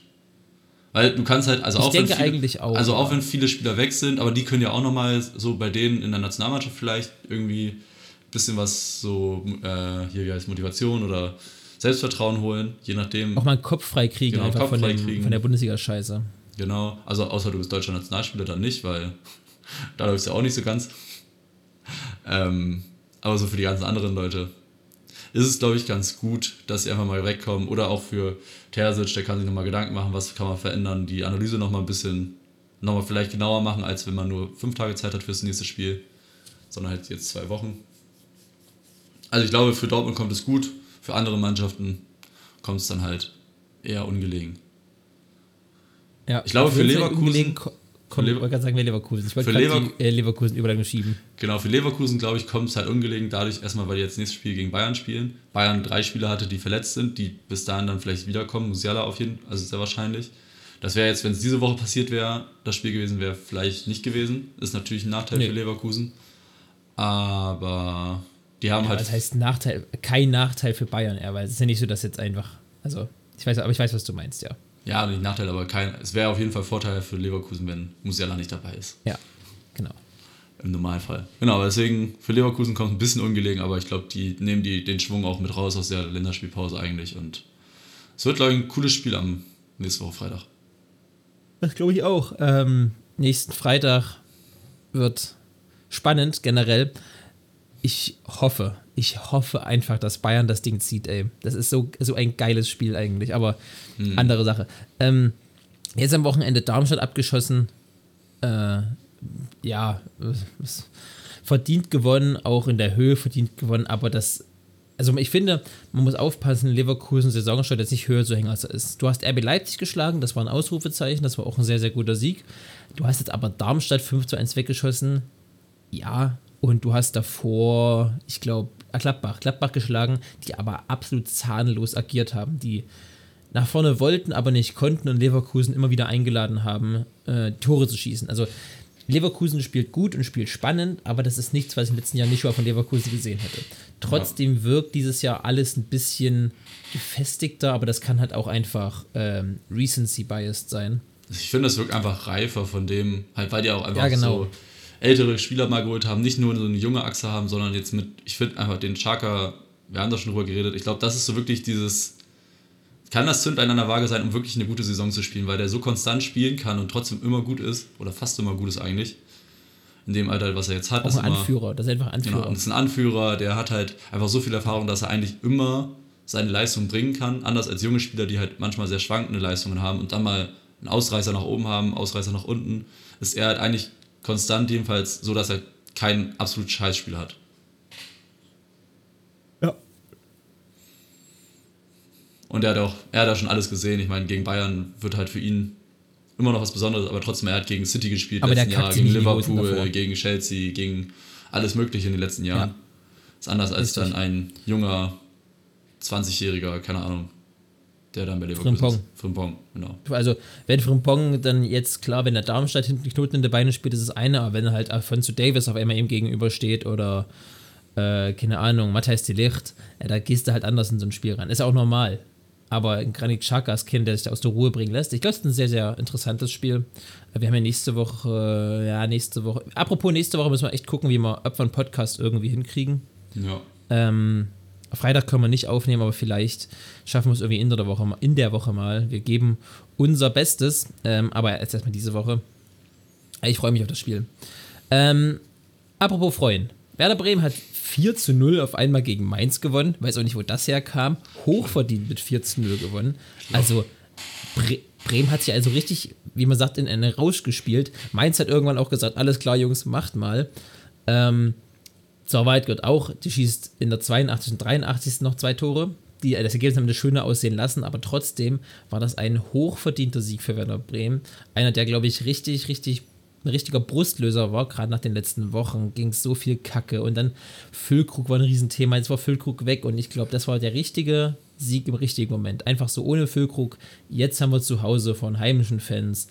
Weil du kannst halt, also auch wenn viele, auch, Also auch wenn viele Spieler weg sind, aber die können ja auch nochmal so bei denen in der Nationalmannschaft vielleicht irgendwie ein bisschen was so, äh, hier wie heißt Motivation oder Selbstvertrauen holen, je nachdem. Auch mal einen Kopf frei kriegen, Genau, einfach Kopf von, frei dem, kriegen. von der Bundesliga-Scheiße. Genau, also außer du bist deutscher Nationalspieler, dann nicht, weil da läuft es ja auch nicht so ganz. Ähm, aber so für die ganzen anderen Leute ist es, glaube ich, ganz gut, dass sie einfach mal wegkommen. Oder auch für Terzic, der kann sich nochmal Gedanken machen, was kann man verändern, die Analyse nochmal ein bisschen, nochmal vielleicht genauer machen, als wenn man nur fünf Tage Zeit hat fürs nächste Spiel, sondern halt jetzt zwei Wochen. Also ich glaube, für Dortmund kommt es gut, für andere Mannschaften kommt es dann halt eher ungelegen. Ja, Ich glaube, für Leverkusen- ungelegen ko- Kommt, Lever- ich wollte gerade sagen, wer Leverkusen. Ich wollte Lever- die äh, Leverkusen-Überleitung schieben. Genau, für Leverkusen, glaube ich, kommt es halt ungelegen dadurch, erstmal, weil die jetzt nächstes Spiel gegen Bayern spielen. Bayern drei Spieler hatte, die verletzt sind, die bis dahin dann vielleicht wiederkommen. Musiala auf jeden Fall, also sehr wahrscheinlich. Das wäre jetzt, wenn es diese Woche passiert wäre, das Spiel gewesen wäre, vielleicht nicht gewesen. Ist natürlich ein Nachteil Nee. für Leverkusen. Aber die haben Ja, halt. das heißt Nachteil, kein Nachteil für Bayern, eher, weil es ist ja nicht so, dass jetzt einfach, also ich weiß, aber ich weiß, was du meinst, ja. Ja, nicht Nachteil, aber kein. Es wäre auf jeden Fall Vorteil für Leverkusen, wenn Musiala nicht dabei ist. Ja, genau. Im Normalfall. Genau, deswegen für Leverkusen kommt es ein bisschen ungelegen, aber ich glaube, die nehmen die, den Schwung auch mit raus aus der Länderspielpause eigentlich. Und es wird, glaube ich, ein cooles Spiel am nächste Woche Freitag. Das glaube ich auch. Ähm, nächsten Freitag wird spannend generell. Ich hoffe, ich hoffe einfach, dass Bayern das Ding zieht, ey. Das ist so, so ein geiles Spiel eigentlich, aber andere Sache. Ähm, jetzt am Wochenende Darmstadt abgeschossen. Äh, ja, verdient gewonnen, auch in der Höhe verdient gewonnen, aber das also ich finde, man muss aufpassen, Leverkusen Saisonstart jetzt nicht höher zu hängen, als er ist. Du hast RB Leipzig geschlagen, das war ein Ausrufezeichen, das war auch ein sehr, sehr guter Sieg. Du hast jetzt aber Darmstadt 5 zu 1 weggeschossen. Ja, und du hast davor, ich glaube, Gladbach, Gladbach geschlagen, die aber absolut zahnlos agiert haben, die nach vorne wollten, aber nicht konnten und Leverkusen immer wieder eingeladen haben, äh, Tore zu schießen. Also Leverkusen spielt gut und spielt spannend, aber das ist nichts, was ich im letzten Jahr nicht schon von Leverkusen gesehen hätte. Trotzdem wirkt dieses Jahr alles ein bisschen gefestigter, aber das kann halt auch einfach ähm, Recency-biased sein. Ich finde, das wirkt einfach reifer von dem, halt, weil die auch einfach Ja, genau. so ältere Spieler mal geholt haben, nicht nur so eine junge Achse haben, sondern jetzt mit, ich finde einfach den Chaka, wir haben da schon drüber geredet, ich glaube, das ist so wirklich dieses, kann das Zündlein an der Waage sein, um wirklich eine gute Saison zu spielen, weil der so konstant spielen kann und trotzdem immer gut ist, oder fast immer gut ist eigentlich, in dem Alter, was er jetzt hat. Auch ist ein immer, Anführer, das ist einfach Anführer. Genau, und ist ein Anführer, der hat halt einfach so viel Erfahrung, dass er eigentlich immer seine Leistung bringen kann. Anders als junge Spieler, die halt manchmal sehr schwankende Leistungen haben und dann mal einen Ausreißer nach oben haben, Ausreißer nach unten, ist er halt eigentlich konstant jedenfalls so, dass er kein absolut Scheißspiel hat. Ja. Und er hat auch, er hat auch schon alles gesehen. Ich meine, gegen Bayern wird halt für ihn immer noch was Besonderes, aber trotzdem, er hat gegen City gespielt Aber letzten Jahr, gegen Liverpool, gegen Chelsea, gegen alles Mögliche in den letzten Jahren. Ja. Ist anders als Richtig. dann ein junger 20-Jähriger, keine Ahnung, der dann bei Leverkusen Frimpong. ist. Frimpong, genau. Also, wenn Frimpong dann jetzt, klar, wenn der Darmstadt hinten Knoten in der Beine spielt, ist es eine, aber wenn halt Alfonso Davis auf einmal ihm gegenübersteht oder, äh, keine Ahnung, Matthijs de Ligt, ja, da gehst du halt anders in so ein Spiel rein. Ist auch normal. Aber ein Granit Xhaka ist Kind, der sich da aus der Ruhe bringen lässt. Ich glaube, es ist ein sehr, sehr interessantes Spiel. Wir haben ja nächste Woche, äh, ja, nächste Woche, apropos nächste Woche müssen wir echt gucken, wie wir, ob wir einen Podcast irgendwie hinkriegen. Ja. Ähm, Freitag können wir nicht aufnehmen, aber vielleicht schaffen wir es irgendwie in der Woche, in der Woche mal. Wir geben unser Bestes, ähm, aber jetzt erstmal diese Woche. Ich freue mich auf das Spiel. Ähm, apropos freuen. Werder Bremen hat 4 zu 0 auf einmal gegen Mainz gewonnen. Weiß auch nicht, wo das herkam. Hochverdient mit 4 zu 0 gewonnen. Also Bre Bremen hat sich also richtig, wie man sagt, in einen Rausch gespielt. Mainz hat irgendwann auch gesagt, alles klar, Jungs, macht mal. Ähm, zur Wahrheit gehört auch, die schießt in der 82. und 83. noch zwei Tore. die, das Ergebnis haben das schöner aussehen lassen, aber trotzdem war das ein hochverdienter Sieg für Werder Bremen. Einer, der, glaube ich, richtig, richtig ein richtiger Brustlöser war, gerade nach den letzten Wochen ging so viel Kacke und dann Füllkrug war ein Riesenthema, jetzt war Füllkrug weg und ich glaube, das war der richtige Sieg im richtigen Moment. Einfach so ohne Füllkrug. Jetzt haben wir zu Hause von heimischen Fans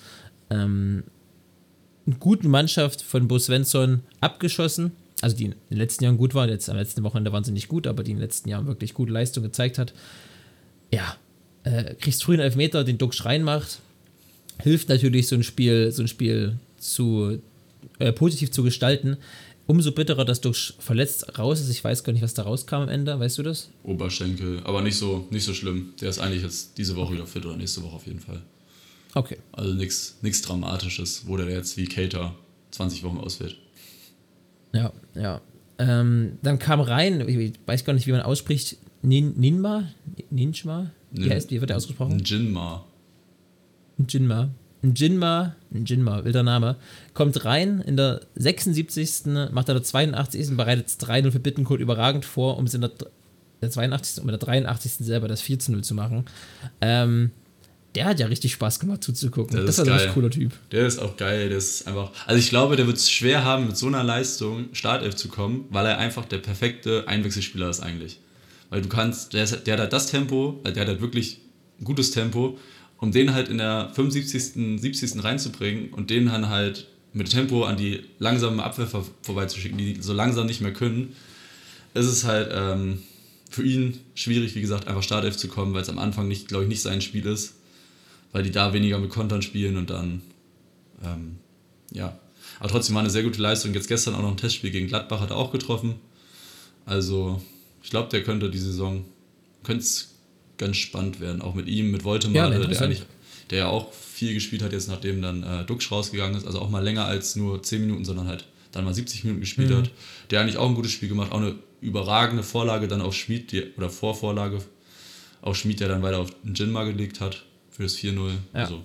ähm, eine gute Mannschaft von Bo Svensson abgeschossen. Also die in den letzten Jahren gut war, jetzt am letzten Wochenende waren sie nicht gut, aber die in den letzten Jahren wirklich gute Leistung gezeigt hat. Ja, äh, kriegst früh einen Elfmeter, den Duck Schrein macht. Hilft natürlich so ein Spiel, so ein Spiel zu äh, positiv zu gestalten. Umso bitterer, dass durch verletzt raus ist. Ich weiß gar nicht, was da rauskam am Ende. Weißt du das? Oberschenkel, aber nicht so, nicht so schlimm. Der ist eigentlich jetzt diese Woche wieder fit oder nächste Woche auf jeden Fall. Okay. Also nichts Dramatisches, wo der jetzt wie Cater 20 Wochen ausfällt. Ja, ja. Ähm, dann kam rein, ich weiß gar nicht, wie man ausspricht, Nin, Ninma? Ninjma? Wie, heißt, wie wird der ausgesprochen? Jinma. Jinma. Jinma, Jinma, wilder Name, kommt rein in der 76. macht er der 82. bereitet 3-0 für Bittenkurt überragend vor, um es in der, der 82. und mit der 83. selber das 4-0 zu machen. Ähm, der hat ja richtig Spaß gemacht zuzugucken. Das, das ist ein geil. richtig cooler Typ. Der ist auch geil. Der ist einfach. Also ich glaube, der wird es schwer haben, mit so einer Leistung Startelf zu kommen, weil er einfach der perfekte Einwechselspieler ist eigentlich. Weil du kannst, der, ist, der hat halt das Tempo, der hat halt wirklich ein gutes Tempo, um den halt in der 75., 70. reinzubringen und den dann halt mit Tempo an die langsame Abwehr vor, vorbeizuschicken, die so langsam nicht mehr können, ist es halt ähm, für ihn schwierig, wie gesagt, einfach Startelf zu kommen, weil es am Anfang nicht, glaube ich, nicht sein Spiel ist, weil die da weniger mit Kontern spielen und dann, ähm, ja. Aber trotzdem war eine sehr gute Leistung. Jetzt gestern auch noch ein Testspiel gegen Gladbach hat er auch getroffen. Also, ich glaube, der könnte die Saison, könnte es ganz spannend werden, auch mit ihm, mit Woltemar, Ja, der, der, eigentlich, der ja auch viel gespielt hat, jetzt nachdem dann äh, Duxch rausgegangen ist, also auch mal länger als nur 10 Minuten, sondern halt dann mal 70 Minuten gespielt Mhm. hat, der eigentlich auch ein gutes Spiel gemacht, auch eine überragende Vorlage dann auf Schmid, die, oder Vorvorlage auf Schmid, der dann weiter auf den Jinma gelegt hat für das 4-0. Ja. Also,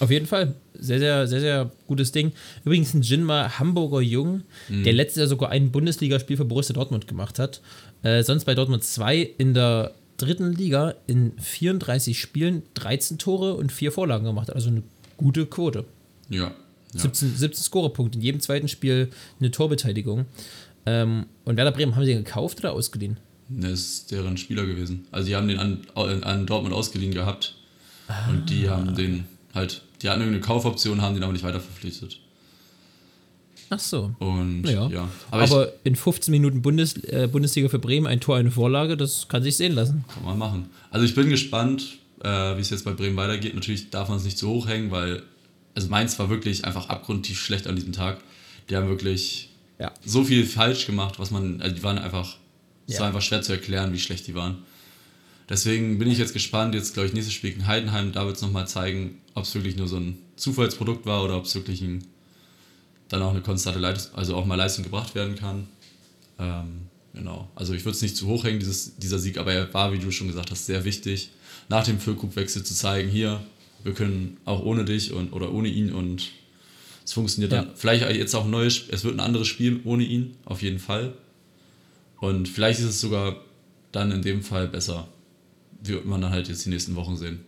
Auf jeden Fall. Sehr, sehr, sehr, sehr gutes Ding. Übrigens ein Jinma Hamburger Jung, der letztes Jahr sogar ein Bundesligaspiel für Borussia Dortmund gemacht hat. Äh, sonst bei Dortmund 2 in der dritten Liga in 34 Spielen 13 Tore und 4 Vorlagen gemacht. hat. Also eine gute Quote. ja. ja. 17, 17 Scorerpunkte. In jedem zweiten Spiel eine Torbeteiligung. Ähm, und Werder Bremen, haben sie den gekauft oder ausgeliehen? Das ist deren Spieler gewesen. Also die haben den an, an Dortmund ausgeliehen gehabt und die haben den halt, die hatten irgendeine Kaufoption, haben den aber nicht weiter verpflichtet. Ach so. Und Ja. ja, Aber, aber, in 15 Minuten Bundes, äh, Bundesliga für Bremen, ein Tor, eine Vorlage, das kann sich sehen lassen. kann man machen. Also ich bin gespannt, äh, wie es jetzt bei Bremen weitergeht. Natürlich darf man es nicht zu hoch hängen, weil also Mainz war wirklich einfach abgrundtief schlecht an diesem Tag. Die haben wirklich Ja. so viel falsch gemacht, was man, also die waren einfach, es Ja. war einfach schwer zu erklären, wie schlecht die waren. Deswegen bin ich jetzt gespannt, jetzt glaube ich nächstes Spiel gegen Heidenheim, da wird es nochmal zeigen, ob es wirklich nur so ein Zufallsprodukt war oder ob es wirklich ein, dann auch eine konstante Leistung, also auch mal Leistung gebracht werden kann. Ähm, genau, also ich würde es nicht zu hoch hängen, dieses, dieser Sieg, aber er war, wie du schon gesagt hast, sehr wichtig, nach dem Füllkrug-Wechsel zu zeigen, hier, wir können auch ohne dich und, oder ohne ihn und es funktioniert Ja. dann. Vielleicht jetzt auch ein neues, es wird ein anderes Spiel ohne ihn, auf jeden Fall. Und vielleicht ist es sogar dann in dem Fall besser. Wird man dann halt jetzt die nächsten Wochen sehen.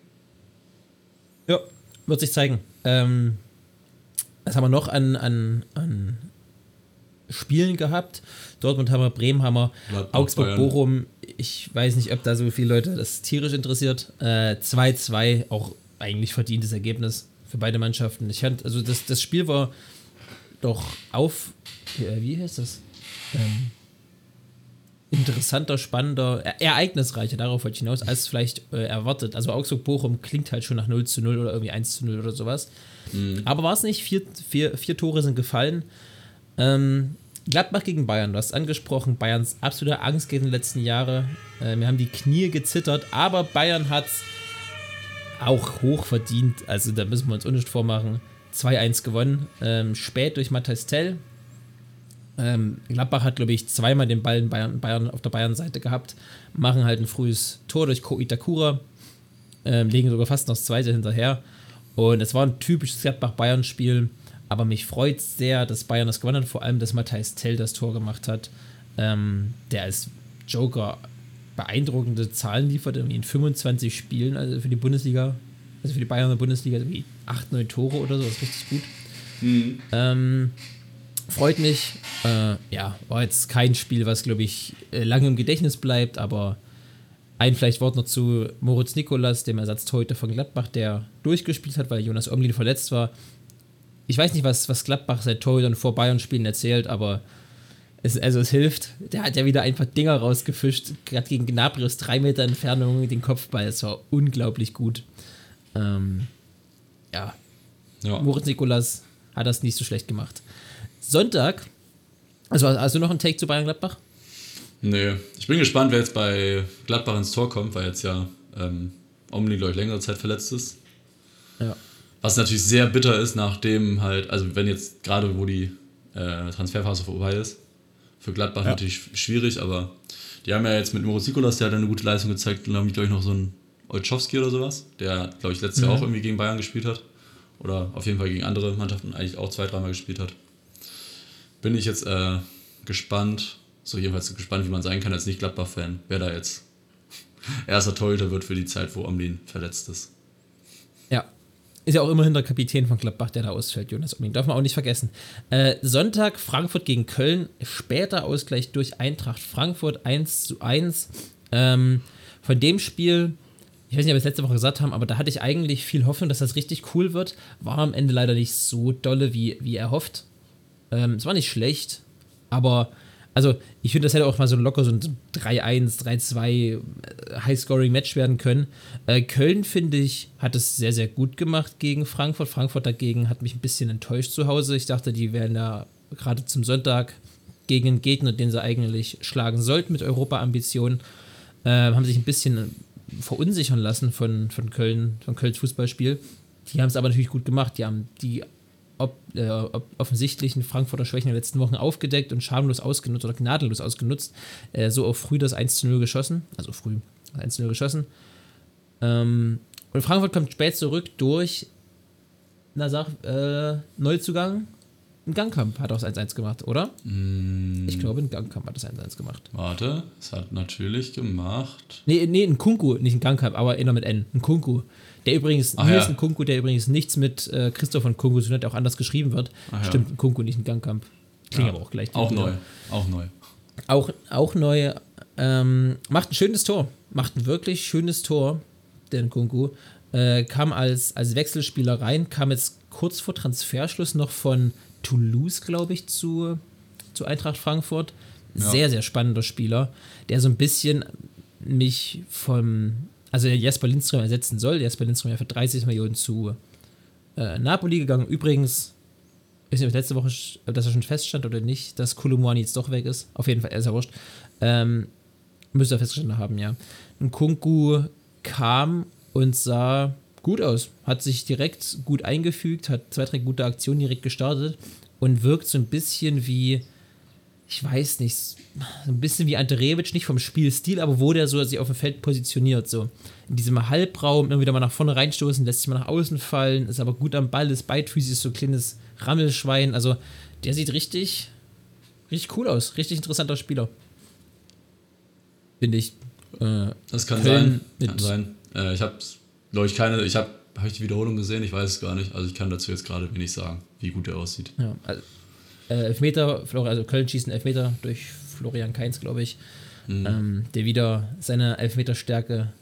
Ja, wird sich zeigen. Ähm, was haben wir noch an, an, an Spielen gehabt? Dortmund haben wir, Bremen haben wir, Gladbach, Augsburg, Bayern. Bochum. Ich weiß nicht, ob da so viele Leute das tierisch interessiert. Äh, 2-2, auch eigentlich verdientes Ergebnis für beide Mannschaften. Ich fand, also das, das Spiel war doch auf, äh, wie heißt das? Ähm, interessanter, spannender, e- ereignisreicher, darauf wollte ich hinaus, als vielleicht äh, erwartet. Also Augsburg-Bochum klingt halt schon nach 0 zu 0 oder irgendwie 1 zu 0 oder sowas. Aber war es nicht? Vier, vier, vier Tore sind gefallen. Ähm, Gladbach gegen Bayern, du hast angesprochen, Bayerns absolute Angst gegen die letzten Jahre. Äh, mir haben die Knie gezittert, aber Bayern hat es auch hoch verdient. Also da müssen wir uns nicht vormachen. 2-1 gewonnen. Ähm, spät durch Matthias Tell. Ähm, Gladbach hat, glaube ich, zweimal den Ball in Bayern, Bayern auf der Bayern-Seite gehabt. Machen halt ein frühes Tor durch Ko Itakura. Ähm, legen sogar fast noch das zweite hinterher. Und es war ein typisches Gladbach-Bayern-Spiel. Aber mich freut sehr, dass Bayern das gewonnen hat. Vor allem, dass Matthias Tell das Tor gemacht hat. Ähm, der als Joker beeindruckende Zahlen liefert, irgendwie in 25 Spielen, also für die Bundesliga, also für die Bayern in der Bundesliga, irgendwie 8, 9 Tore oder so, das ist richtig gut. Ähm, freut mich. Äh, ja, war jetzt kein Spiel, was, glaube ich, äh, lange im Gedächtnis bleibt, aber ein vielleicht Wort noch zu Moritz Nikolas, dem Ersatztorhüter von Gladbach, der durchgespielt hat, weil Jonas Omlin verletzt war. Ich weiß nicht, was, was Gladbach seit Torhütern vor Bayern-Spielen erzählt, aber es, also es hilft. Der hat ja wieder einfach Dinger rausgefischt, gerade gegen Gnabry aus drei Meter Entfernung den Kopfball. Es war unglaublich gut. Ähm, ja, Ja. Moritz Nikolas hat das nicht so schlecht gemacht. Sonntag, also hast du noch einen Take zu Bayern Gladbach? Nee, ich bin gespannt, wer jetzt bei Gladbach ins Tor kommt, weil jetzt ja ähm, Omni, glaube ich, längere Zeit verletzt ist. Ja. Was natürlich sehr bitter ist, nachdem halt, also wenn jetzt gerade, wo die äh, Transferphase vorbei ist, für Gladbach Ja. natürlich schwierig, aber die haben ja jetzt mit Moritz Nikolas, der hat eine gute Leistung gezeigt, und dann haben glaube ich, noch so einen Olczowski oder sowas, der, glaube ich, letztes Jahr auch irgendwie gegen Bayern gespielt hat. Oder auf jeden Fall gegen andere Mannschaften eigentlich auch zwei, dreimal gespielt hat. Bin ich jetzt äh, gespannt, so jedenfalls gespannt, wie man sein kann als Nicht-Gladbach-Fan, wer da jetzt erster Torhüter wird für die Zeit, wo Omlin verletzt ist. Ja. Ist ja auch immerhin der Kapitän von Gladbach, der da ausfällt, Jonas Oming. Darf man auch nicht vergessen. Äh, Sonntag Frankfurt gegen Köln. Später Ausgleich durch Eintracht Frankfurt 1 zu 1. Ähm, von dem Spiel, ich weiß nicht, ob wir es letzte Woche gesagt haben, aber da hatte ich eigentlich viel Hoffnung, dass das richtig cool wird. War am Ende leider nicht so dolle, wie, wie erhofft. Ähm, es war nicht schlecht, aber also ich finde, das hätte auch mal so locker so ein 3-1, 3-2 äh, High-Scoring-Match werden können. Äh, Köln, finde ich, hat es sehr, sehr gut gemacht gegen Frankfurt. Frankfurt dagegen hat mich ein bisschen enttäuscht zu Hause. Ich dachte, die wären da gerade zum Sonntag gegen einen Gegner, den sie eigentlich schlagen sollten mit Europa-Ambitionen, äh, haben sich ein bisschen verunsichern lassen von, von Köln, von Kölns Fußballspiel. Die haben es aber natürlich gut gemacht. Die haben die ob, äh, ob offensichtlichen Frankfurter Schwächen in den letzten Wochen aufgedeckt und schamlos ausgenutzt oder gnadenlos ausgenutzt. Äh, so auch früh das 1 zu 0 geschossen. Also früh 1 zu 0 geschossen. Ähm, und Frankfurt kommt spät zurück durch, na sag, äh, Neuzugang. Ein Gangkamp hat auch das 1-1 gemacht, oder? Ich glaube, ein Gangkamp hat das 1-1 gemacht. Warte, es hat natürlich gemacht. Nee, nee, ein Kunku, nicht ein Gangkamp, aber einer mit N. Ein Kunku. Der übrigens, Ach hier ja. ist ein Kunku, der übrigens nichts mit äh, Christoph und Kunku zu tun hat, der auch anders geschrieben wird. Ach ja. Stimmt, ein Kunku, nicht ein Gangkamp. Klingt Ja, aber auch gleich. Auch neu. Auch neu. Auch, auch neu. Ähm, macht ein schönes Tor. Macht ein wirklich schönes Tor, der Nkunku. Äh, kam als, als Wechselspieler rein, kam jetzt kurz vor Transferschluss noch von Toulouse, glaube ich, zu, zu Eintracht Frankfurt. Ja. Sehr, sehr spannender Spieler, der so ein bisschen mich vom, also der Jesper Lindström ersetzen soll. Jesper Lindström ja für 30 Millionen zu äh, Napoli gegangen. Übrigens, ich weiß nicht, ob letzte Woche, ob das ja schon feststand oder nicht, dass Kolumani jetzt doch weg ist. Auf jeden Fall, ist ja wurscht. Ähm, müsste er festgestanden haben, ja. Und Kunku kam und sah gut aus. Hat sich direkt gut eingefügt, hat zwei, drei gute Aktionen direkt gestartet und wirkt so ein bisschen wie, ich weiß nicht, so ein bisschen wie Ante Rebic, nicht vom Spielstil, aber wo der so sich auf dem Feld positioniert. So in diesem Halbraum immer wieder mal nach vorne reinstoßen, lässt sich mal nach außen fallen, ist aber gut am Ball, ist beidfüßig, ist so ein kleines Rammelschwein. Also der sieht richtig, richtig cool aus. Richtig interessanter Spieler. Finde ich. Äh, Das kann Köln sein. Kann sein. Äh, ich habe, glaube ich, keine. Ich habe habe ich die Wiederholung gesehen? Ich weiß es gar nicht. Also ich kann dazu jetzt gerade wenig sagen, wie gut er aussieht. Ja, also, äh, Elfmeter, also Köln schießt einen Elfmeter durch Florian Kainz, glaube ich, ähm, der wieder seine Elfmeterstärke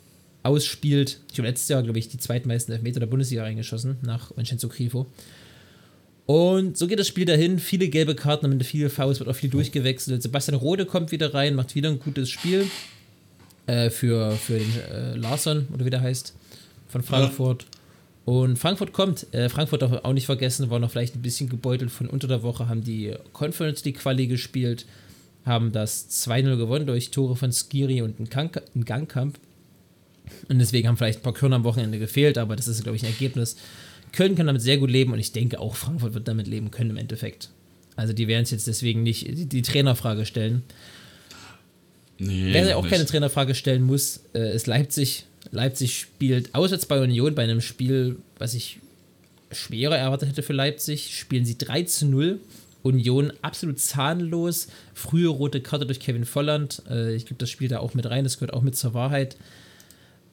ausspielt. Ich habe letztes Jahr, glaube ich, die zweitmeisten Elfmeter der Bundesliga reingeschossen, nach Vincenzo Grifo. Und so geht das Spiel dahin. Viele gelbe Karten, am Ende viele Fouls, wird auch viel durchgewechselt. Sebastian Rode kommt wieder rein, macht wieder ein gutes Spiel äh, für, für den äh, Larsson, oder wie der heißt, von Frankfurt. Und Frankfurt kommt. Äh, Frankfurt darf auch nicht vergessen, war noch vielleicht ein bisschen gebeutelt von unter der Woche, haben die Conference League Quali gespielt, haben das 2-0 gewonnen durch Tore von Skiri und einen, Kank einen Gangkamp. Und deswegen haben vielleicht ein paar Körner am Wochenende gefehlt, aber das ist, glaube ich, ein Ergebnis. Köln kann damit sehr gut leben und ich denke auch Frankfurt wird damit leben können im Endeffekt. Also die werden es jetzt deswegen nicht die, die Trainerfrage stellen. Nee, Wer auch nicht. keine Trainerfrage stellen muss, äh, ist Leipzig. Leipzig spielt auswärts bei Union bei einem Spiel, was ich schwerer erwartet hätte für Leipzig. Spielen sie 3 zu 0 Union absolut zahnlos. Frühe rote Karte durch Kevin Volland. Äh, ich glaube, das spielt da auch mit rein. Das gehört auch mit zur Wahrheit.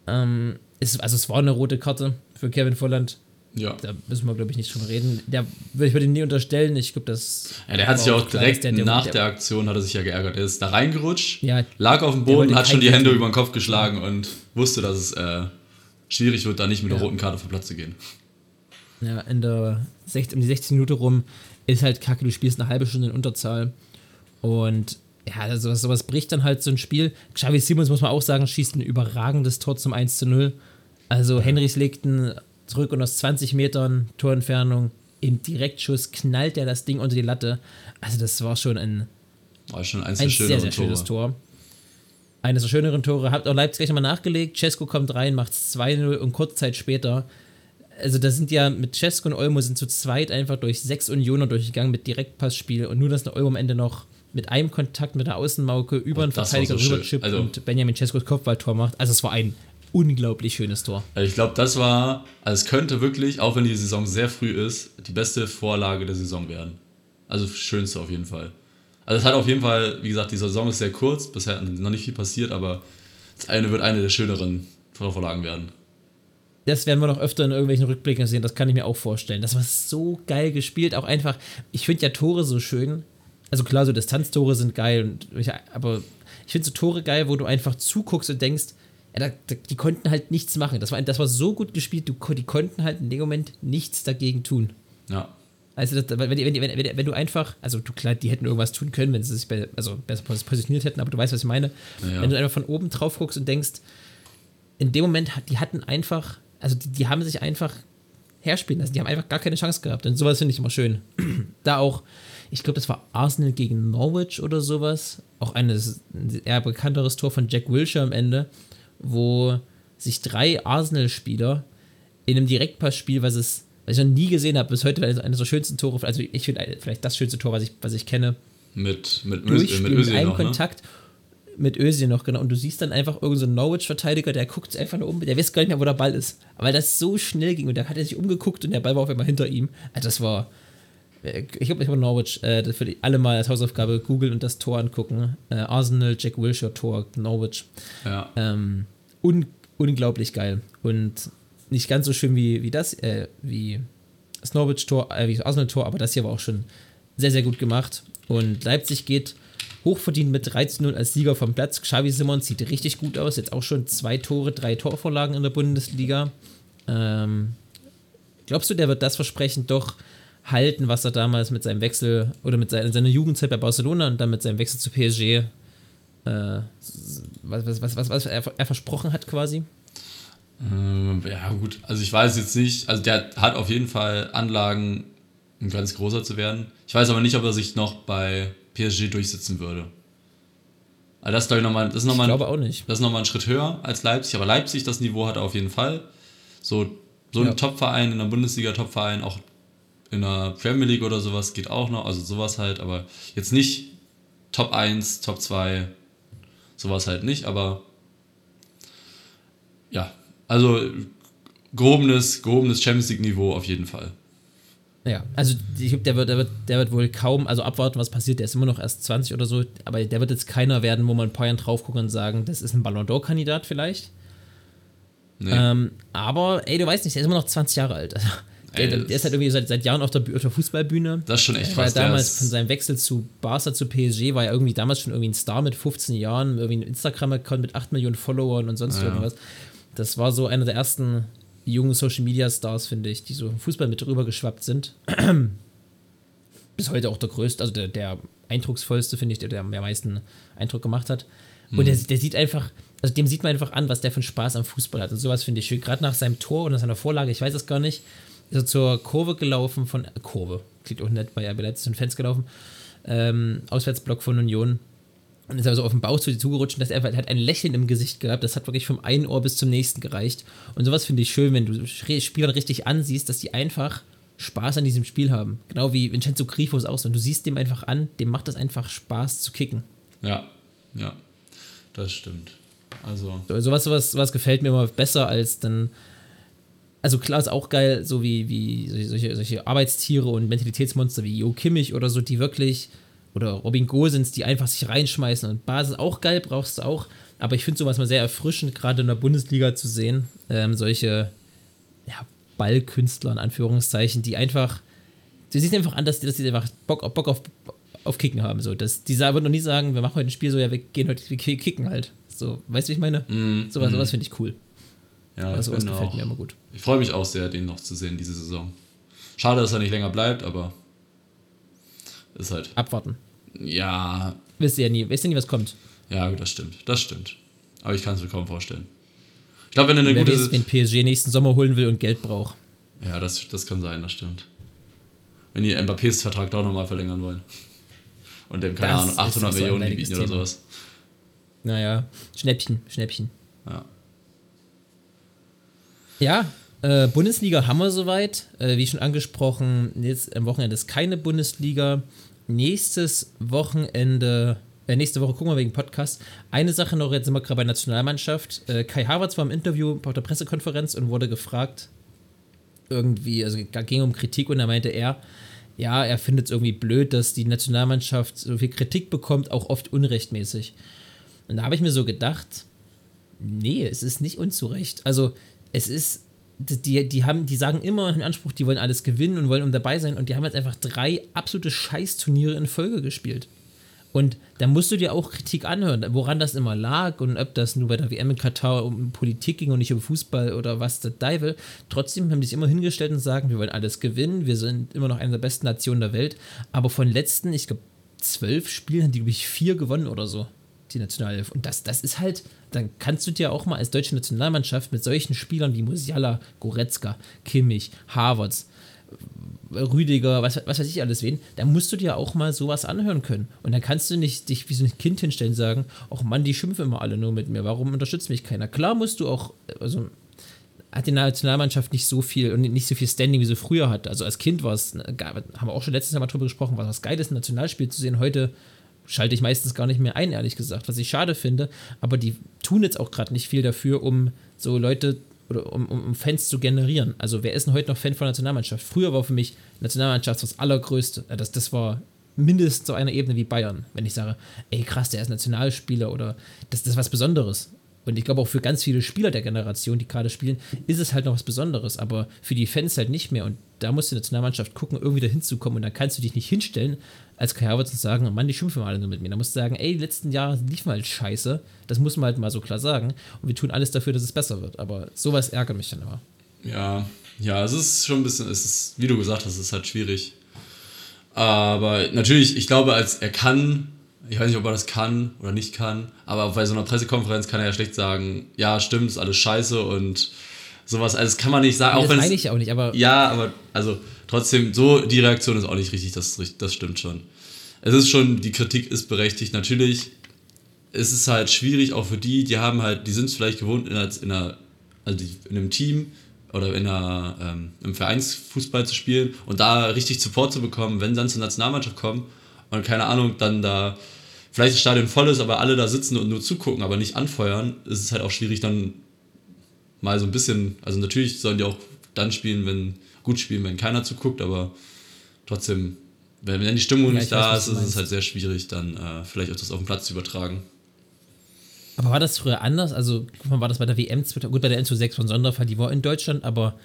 Ähm, ist, also es war eine rote Karte für Kevin Volland. Ja. Da müssen wir, glaube ich, nicht drüber reden. Der, ich würde ihm nie unterstellen. Ich glaube, das. Ja, der hat sich auch klar, direkt dass der- nach der- der Aktion hat er sich ja geärgert. Er ist da reingerutscht, Ja, lag auf dem Boden, hat schon die Hände über den Kopf geschlagen und wusste, dass es äh, schwierig wird, da nicht mit der Ja. roten Karte vom Platz zu gehen. Ja, in der 16, um die 16 Minute rum ist halt kacke, du spielst eine halbe Stunde in Unterzahl. Und ja, also sowas, sowas bricht dann halt so ein Spiel. Xavi Simons, muss man auch sagen, schießt ein überragendes Tor zum 1 zu 0. Also Henrys legt einen zurück und aus 20 Metern Torentfernung im Direktschuss knallt er das Ding unter die Latte. Also das war schon ein, War schon eins ein sehr, sehr schönes Tore. Tor. Eines der schöneren Tore. Habt auch Leipzig gleich nochmal nachgelegt. Cesco kommt rein, macht 2-0 und kurze Zeit später. Also, das sind ja mit Cesco und Olmo sind zu zweit einfach durch sechs Unioner durchgegangen mit Direktpassspiel und nur, dass der Olmo am Ende noch mit einem Kontakt mit der Außenmauke über Oh, war Verteidiger so rüberchippt Also- und Benjamin Cescos Kopfballtor macht. Also, es war ein unglaublich schönes Tor. Also ich glaube, das war, also es könnte wirklich, auch wenn die Saison sehr früh ist, die beste Vorlage der Saison werden. Also schönste auf jeden Fall. Also es hat auf jeden Fall, wie gesagt, die Saison ist sehr kurz, bisher hat noch nicht viel passiert, aber das eine wird eine der schöneren Vorlagen werden. Das werden wir noch öfter in irgendwelchen Rückblicken sehen, das kann ich mir auch vorstellen. Das war so geil gespielt, auch einfach. Ich finde ja Tore so schön. Also klar, so Distanztore sind geil, und aber ich finde so Tore geil, wo du einfach zuguckst und denkst, ja, da, die konnten halt nichts machen. Das war, das war so gut gespielt, du, die konnten halt in dem Moment nichts dagegen tun. Ja. Also, das, wenn, wenn, wenn, wenn, du einfach, also du klar, die hätten irgendwas tun können, wenn sie sich be, also besser pos- positioniert hätten, aber du weißt, was ich meine. Ja. Wenn du einfach von oben drauf guckst und denkst, in dem Moment, die hatten einfach, also die, die haben sich einfach herspielen lassen, die haben einfach gar keine Chance gehabt. Und sowas finde ich immer schön. da auch, ich glaube, das war Arsenal gegen Norwich oder sowas, auch ein eher bekannteres Tor von Jack Wilshere am Ende, wo sich drei Arsenal-Spieler in einem Direktpassspiel, was es, was ich noch nie gesehen habe, bis heute eines der schönsten Tore, also ich finde vielleicht das schönste Tor, was ich, was ich kenne, Mit, mit, Ö- durchspielen mit mit, Özil einem noch, ne? Kontakt mit Özil noch, genau. Und du siehst dann einfach irgendeinen so Norwich-Verteidiger, der guckt einfach nur um, der weiß gar nicht mehr, wo der Ball ist. Weil das so schnell ging und da hat er sich umgeguckt und der Ball war auf einmal hinter ihm. Also das war, ich glaube, ich habe Norwich, äh, das würde ich alle mal als Hausaufgabe googeln und das Tor angucken. Äh, Arsenal, Jack Wilshere, Tor, Norwich. Ja. Ähm, un unglaublich geil. Und nicht ganz so schön wie, wie das, äh, wie das Norwich-Tor, äh, wie das Arsenal-Tor, aber das hier war auch schon sehr, sehr gut gemacht. Und Leipzig geht hochverdient mit 13-0 als Sieger vom Platz. Xavi Simons sieht richtig gut aus. Jetzt auch schon zwei Tore, drei Torvorlagen in der Bundesliga. Ähm, glaubst du, der wird das Versprechen doch halten, was er damals mit seinem Wechsel oder mit seiner, seiner Jugendzeit bei Barcelona und dann mit seinem Wechsel zu PSG äh, was, was, was, was, was er, er versprochen hat quasi? Ähm, ja, gut. Also ich weiß jetzt nicht. Also der hat auf jeden Fall Anlagen, um ganz großer zu werden. Ich weiß aber nicht, ob er sich noch bei PSG durchsetzen würde. Also das, glaub ich, noch mal, das ist Ich nochmal glaube auch nicht. das ist nochmal ein Schritt höher als Leipzig. Aber Leipzig, das Niveau hat er auf jeden Fall. So, so ein Ja. Top-Verein, in der Bundesliga Top-Verein, auch in der Premier League oder sowas geht auch noch. Also sowas halt, aber jetzt nicht Top 1, Top 2, sowas halt nicht, aber ja, also gehobenes, gehobenes Champions League-Niveau auf jeden Fall. Ja, also ich glaube, der wird, der, wird, der wird wohl kaum, also abwarten, was passiert. Der ist immer noch erst 20 oder so, aber der wird jetzt keiner werden, wo man ein paar Jahren drauf gucken und sagen, das ist ein Ballon d'Or-Kandidat vielleicht. Nee. Ähm, aber, ey, du weißt nicht, der ist immer noch 20 Jahre alt. Also, der, der, der ist halt irgendwie seit, seit Jahren auf der, auf der Fußballbühne. das ist schon echt war krass. Der damals von seinem Wechsel zu Barca zu PSG, war ja irgendwie damals schon irgendwie ein Star mit 15 Jahren, irgendwie ein Instagram-Account mit 8 Millionen Followern und sonst Ja. irgendwas. Das war so einer der ersten jungen Social-Media-Stars, finde ich, die so im Fußball mit drüber geschwappt sind. Bis heute auch der größte, also der, der eindrucksvollste, finde ich, der, der am meisten Eindruck gemacht hat. Und der, der sieht einfach, also dem sieht man einfach an, was der für einen Spaß am Fußball hat. Und sowas finde ich schön. Gerade nach seinem Tor und nach seiner Vorlage, ich weiß es gar nicht, ist er zur Kurve gelaufen von, Kurve, klingt auch nett, bei RB Leipzig sind Fans gelaufen, ähm, Auswärtsblock von Union. Und ist aber so auf den Bauch zu zugerutscht und das er hat ein Lächeln im Gesicht gehabt. Das hat wirklich vom einen Ohr bis zum nächsten gereicht. Und sowas finde ich schön, wenn du Spieler richtig ansiehst, dass die einfach Spaß an diesem Spiel haben. Genau wie Vincenzo Grifo es auch so. Und du siehst dem einfach an, dem macht das einfach Spaß zu kicken. Ja, ja, das stimmt. Also, So, Sowas, sowas, sowas gefällt mir immer besser als dann also klar ist auch geil, so wie, wie solche, solche Arbeitstiere und Mentalitätsmonster wie Jo Kimmich oder so, die wirklich, oder Robin Gosens, die einfach sich reinschmeißen und Basis auch geil, brauchst du auch. Aber ich finde sowas mal sehr erfrischend, gerade in der Bundesliga zu sehen, ähm, solche ja, Ballkünstler in Anführungszeichen, die einfach, du siehst einfach an, dass, dass die einfach Bock, Bock auf, auf Kicken haben. So. Das, die würden noch nie sagen, wir machen heute ein Spiel so, ja, wir gehen heute, wir kicken halt. So, weißt du, wie ich meine? Mm, sowas mm. sowas finde ich cool. Ja, Also bin gefällt auch, mir immer gut. Ich freue mich auch sehr, den noch zu sehen diese Saison. Schade, dass er nicht länger bleibt, aber ist halt. Abwarten. Ja, Wisst ihr ja nie, wisst ihr nie, was kommt. ja, das stimmt. Das stimmt. Aber ich kann es mir kaum vorstellen. Ich glaube, wenn er eine Wer gute. weiß, wen PSG nächsten Sommer holen will und Geld braucht. Ja, das, das kann sein, das stimmt. Wenn die Mbappés Vertrag doch nochmal verlängern wollen. Und dem, keine Das Ahnung, ist 800 auch so ein Millionen bieten oder sowas. Naja, Schnäppchen, Schnäppchen. Ja. Ja, äh, Bundesliga haben wir soweit. Äh, wie schon angesprochen, jetzt am Wochenende ist keine Bundesliga. Nächstes Wochenende, äh, nächste Woche gucken wir wegen Podcast. Eine Sache noch, jetzt sind wir gerade bei Nationalmannschaft. Äh, Kai Havertz war im Interview auf der Pressekonferenz und wurde gefragt, irgendwie, also da ging um Kritik und da meinte er, ja, er findet es irgendwie blöd, dass die Nationalmannschaft so viel Kritik bekommt, auch oft unrechtmäßig. Und da habe ich mir so gedacht, nee, es ist nicht unzurecht. Also es ist, die, die haben, die sagen immer im Anspruch, die wollen alles gewinnen und wollen um dabei sein und die haben jetzt einfach drei absolute Scheißturniere in Folge gespielt. Und da musst du dir auch Kritik anhören, woran das immer lag und ob das nur bei der WM in Katar um Politik ging und nicht um Fußball oder was der Deivel. Trotzdem haben die sich immer hingestellt und sagen, wir wollen alles gewinnen, wir sind immer noch eine der besten Nationen der Welt. Aber von letzten, ich glaube, zwölf Spielen haben die, glaube ich, vier gewonnen oder so, die Nationalelf. Und das, das ist halt, dann kannst du dir auch mal als deutsche Nationalmannschaft mit solchen Spielern wie Musiala, Goretzka, Kimmich, Havertz, Rüdiger, was, was weiß ich alles wen, da musst du dir auch mal sowas anhören können. Und dann kannst du nicht dich wie so ein Kind hinstellen und sagen, ach Mann, die schimpfen immer alle nur mit mir, warum unterstützt mich keiner? Klar musst du auch, also hat die Nationalmannschaft nicht so viel und nicht so viel Standing, wie sie früher hat. Also als Kind war es, ne, haben wir auch schon letztes Jahr mal drüber gesprochen, war was Geiles, ein Nationalspiel zu sehen. Heute schalte ich meistens gar nicht mehr ein, ehrlich gesagt, was ich schade finde. Aber die tun jetzt auch gerade nicht viel dafür, um so Leute oder um, um, Fans zu generieren. Also wer ist denn heute noch Fan von Nationalmannschaft? Früher war für mich Nationalmannschaft das Allergrößte. Äh, Das, das war mindestens so einer Ebene wie Bayern. Wenn ich sage, ey krass, der ist Nationalspieler oder das, das ist was Besonderes. Und ich glaube auch für ganz viele Spieler der Generation, die gerade spielen, ist es halt noch was Besonderes. Aber für die Fans halt nicht mehr. Und da muss die Nationalmannschaft gucken, irgendwie dahin zu kommen. Und dann kannst du dich nicht hinstellen als Kai Havertz und sagen, Mann, die schimpfen alle nur mit mir. Da musst du sagen, ey, die letzten Jahre liefen halt scheiße. Das muss man halt mal so klar sagen. Und wir tun alles dafür, dass es besser wird. Aber sowas ärgert mich dann immer. Ja, ja, es ist schon ein bisschen, es ist, wie du gesagt hast, es ist halt schwierig. Aber natürlich, ich glaube, als er kann, ich weiß nicht, ob er das kann oder nicht kann, aber bei so einer Pressekonferenz kann er ja schlecht sagen, ja, stimmt, ist alles scheiße und sowas. Also das kann man nicht sagen, auch das meine ich auch nicht, aber ja, aber also trotzdem, so die Reaktion ist auch nicht richtig, das, das stimmt schon. Es ist schon, die Kritik ist berechtigt. Natürlich ist es halt schwierig, auch für die, die haben halt, die sind es vielleicht gewohnt, in, einer, in, einer, also in einem Team oder in einer, ähm, im Vereinsfußball zu spielen und da richtig Support zu bekommen, wenn sie dann zur Nationalmannschaft kommen und keine Ahnung, dann da vielleicht das Stadion voll ist, aber alle da sitzen und nur zugucken, aber nicht anfeuern, ist es halt auch schwierig, dann mal so ein bisschen, also natürlich sollen die auch dann spielen, wenn gut spielen, wenn keiner zuguckt, aber trotzdem, wenn, wenn die Stimmung Ja, nicht ich da weiß, ist, ist es halt sehr schwierig, dann äh, vielleicht auch das auf den Platz zu übertragen. Aber war das früher anders? Also, guck mal, war das bei der WM, 2000 gut, bei der N26 von Sonderfall, die war in Deutschland, aber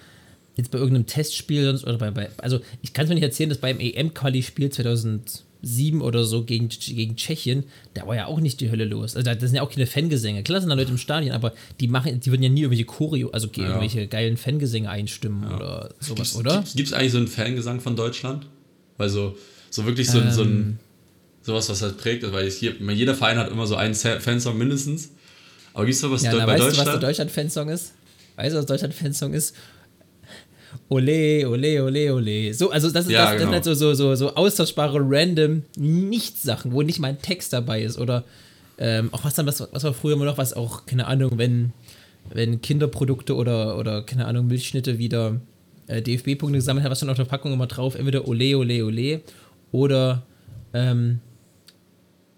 jetzt bei irgendeinem Testspiel sonst oder bei, bei also ich kann es mir nicht erzählen, dass beim EM-Quali-Spiel 2007 oder so gegen, gegen Tschechien, da war ja auch nicht die Hölle los. Also da das sind ja auch keine Fangesänge. Klar sind da Leute im Stadion, aber die machen, die würden ja nie irgendwelche Choreo, also Ja. irgendwelche geilen Fangesänge einstimmen oder sowas, Gibt's- oder? Gibt es eigentlich so einen Fangesang von Deutschland? Weil so, so wirklich so, ein- so Ähm. ein sowas, was halt prägt, weil ich jeder Verein hat immer so einen Fansong mindestens. Aber gibt es sowas Ja, Deu- na, bei weißt du, was der Deutschland? Deutschland-Fansong ist? Weißt du, was Deutschland-Fansong ist? Ole, ole, ole, ole. So, also das, ist, Ja, das, das genau. sind halt so, so, so, so austauschbare random Nichts-Sachen, wo nicht mal ein Text dabei ist. Oder ähm, auch was dann, was, was war früher immer noch, was auch, keine Ahnung, wenn, wenn Kinderprodukte oder, oder, keine Ahnung, Milchschnitte wieder äh, DFB-Punkte gesammelt haben, was dann auf der Packung immer drauf, entweder ole, ole, ole oder ähm,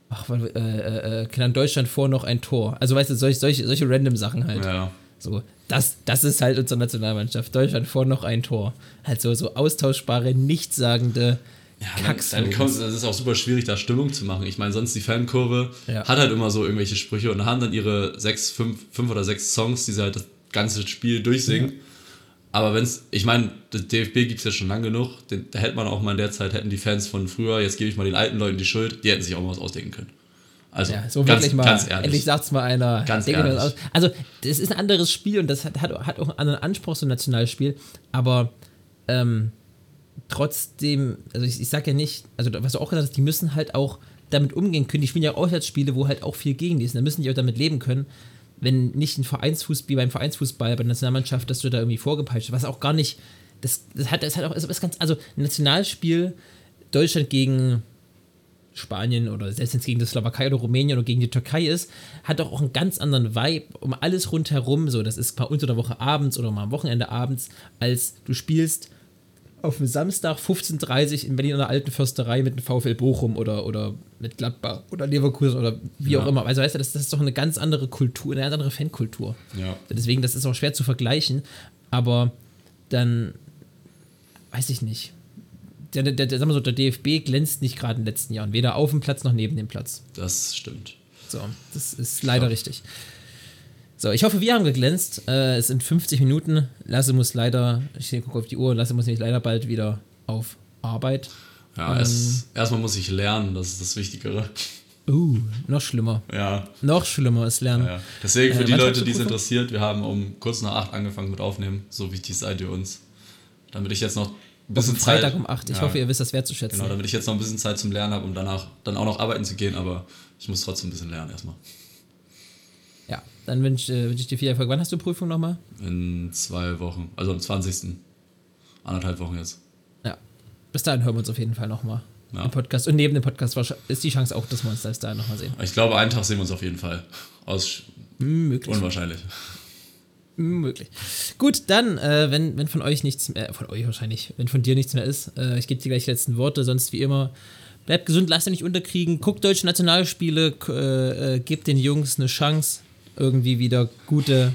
ach, äh, äh, äh, Deutschland vor noch ein Tor. Also weißt du, solche, solche, solche random Sachen halt. Ja. So, das, das ist halt unsere Nationalmannschaft. Deutschland vor noch ein Tor. Halt so, austauschbare, nichtssagende Ja, dann, dann kommt, das ist auch super schwierig, da Stimmung zu machen. Ich meine, sonst die Fankurve Ja. hat halt immer so irgendwelche Sprüche und haben dann ihre sechs, fünf, fünf oder sechs Songs, die sie halt das ganze Spiel durchsingen. Aber wenn es, ich meine, das DFB gibt es ja schon lang genug, den, da hätte man auch mal in der Zeit, hätten die Fans von früher, jetzt gebe ich mal den alten Leuten die Schuld, die hätten sich auch mal was ausdenken können. Also, Ja, so ganz, wirklich mal. ganz ehrlich. Endlich sagt's mal einer. Ganz ehrlich. aus. Also, das ist ein anderes Spiel und das hat, hat, hat auch einen anderen Anspruch, so ein Nationalspiel. Aber ähm, trotzdem, also ich, ich sag ja nicht, also was du auch gesagt hast, die müssen halt auch damit umgehen können. Die spielen ja auch Auswärtsspiele, wo halt auch viel gegen die ist. Da müssen die auch damit leben können, wenn nicht ein Vereinsfußball, wie beim Vereinsfußball, bei der Nationalmannschaft, dass du da irgendwie vorgepeitscht, was auch gar nicht, das, das hat, das hat auch, das ist ganz, also ein Nationalspiel, Deutschland gegen Spanien oder selbst wenn es gegen die Slowakei oder Rumänien oder gegen die Türkei ist, hat doch auch einen ganz anderen Vibe um alles rundherum. So, das ist mal unter der Woche abends oder mal am Wochenende abends, als du spielst auf dem Samstag 15.30 Uhr in Berlin an der alten Försterei mit dem VfL Bochum oder, oder mit Gladbach oder Leverkusen oder wie Ja. auch immer. Also weißt du, das, das ist doch eine ganz andere Kultur, eine ganz andere Fankultur. Ja. Deswegen, das ist auch schwer zu vergleichen, aber dann weiß ich nicht. Der, der, der, sagen wir so, der DFB glänzt nicht gerade in den letzten Jahren, weder auf dem Platz noch neben dem Platz. Das stimmt. So, das ist leider richtig. So, ich hoffe, wir haben geglänzt. Äh, es sind 50 Minuten. Lasse muss leider, ich gucke auf die Uhr, Lasse muss nämlich leider bald wieder auf Arbeit. Ja, Ähm. es, erstmal muss ich lernen, das ist das Wichtigere. Uh, noch schlimmer. Ja, Noch schlimmer ist Lernen. ja. Deswegen für Äh, die Leute, die es interessiert, wir haben um kurz nach acht angefangen mit Aufnehmen. So wichtig seid ihr uns. Damit ich jetzt noch bisschen dem Freitag Zeit, um 8. Ich Ja. hoffe, ihr wisst das wertzuschätzen. Genau, damit ich jetzt noch ein bisschen Zeit zum Lernen habe, um danach dann auch noch arbeiten zu gehen, aber ich muss trotzdem ein bisschen lernen erstmal. Ja, dann wünsche äh, wünsch ich dir viel Erfolg. Wann hast du Prüfung nochmal? In zwei Wochen, also am 20. Anderthalb Wochen jetzt. Ja. Bis dahin hören wir uns auf jeden Fall nochmal Ja. im Podcast. Und neben dem Podcast ist die Chance auch, dass wir uns bis dahin nochmal sehen. Ich glaube, einen Tag sehen wir uns auf jeden Fall. Aus Hm, möglich. unwahrscheinlich. Möglich. Gut, dann, äh, wenn, wenn von euch nichts mehr, von euch wahrscheinlich, wenn von dir nichts mehr ist, äh, ich gebe dir gleich die letzten Worte, sonst wie immer, bleibt gesund, lasst euch nicht unterkriegen, guckt deutsche Nationalspiele, äh, äh, gebt den Jungs eine Chance, irgendwie wieder gute,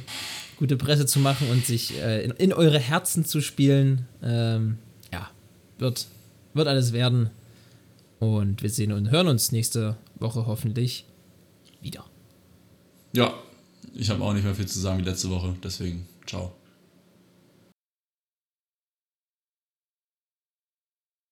gute Presse zu machen und sich äh, in, in eure Herzen zu spielen. Ähm, ja, wird, wird alles werden. Und wir sehen und hören uns nächste Woche hoffentlich wieder. Ja, ich habe auch nicht mehr viel zu sagen wie letzte Woche, deswegen ciao.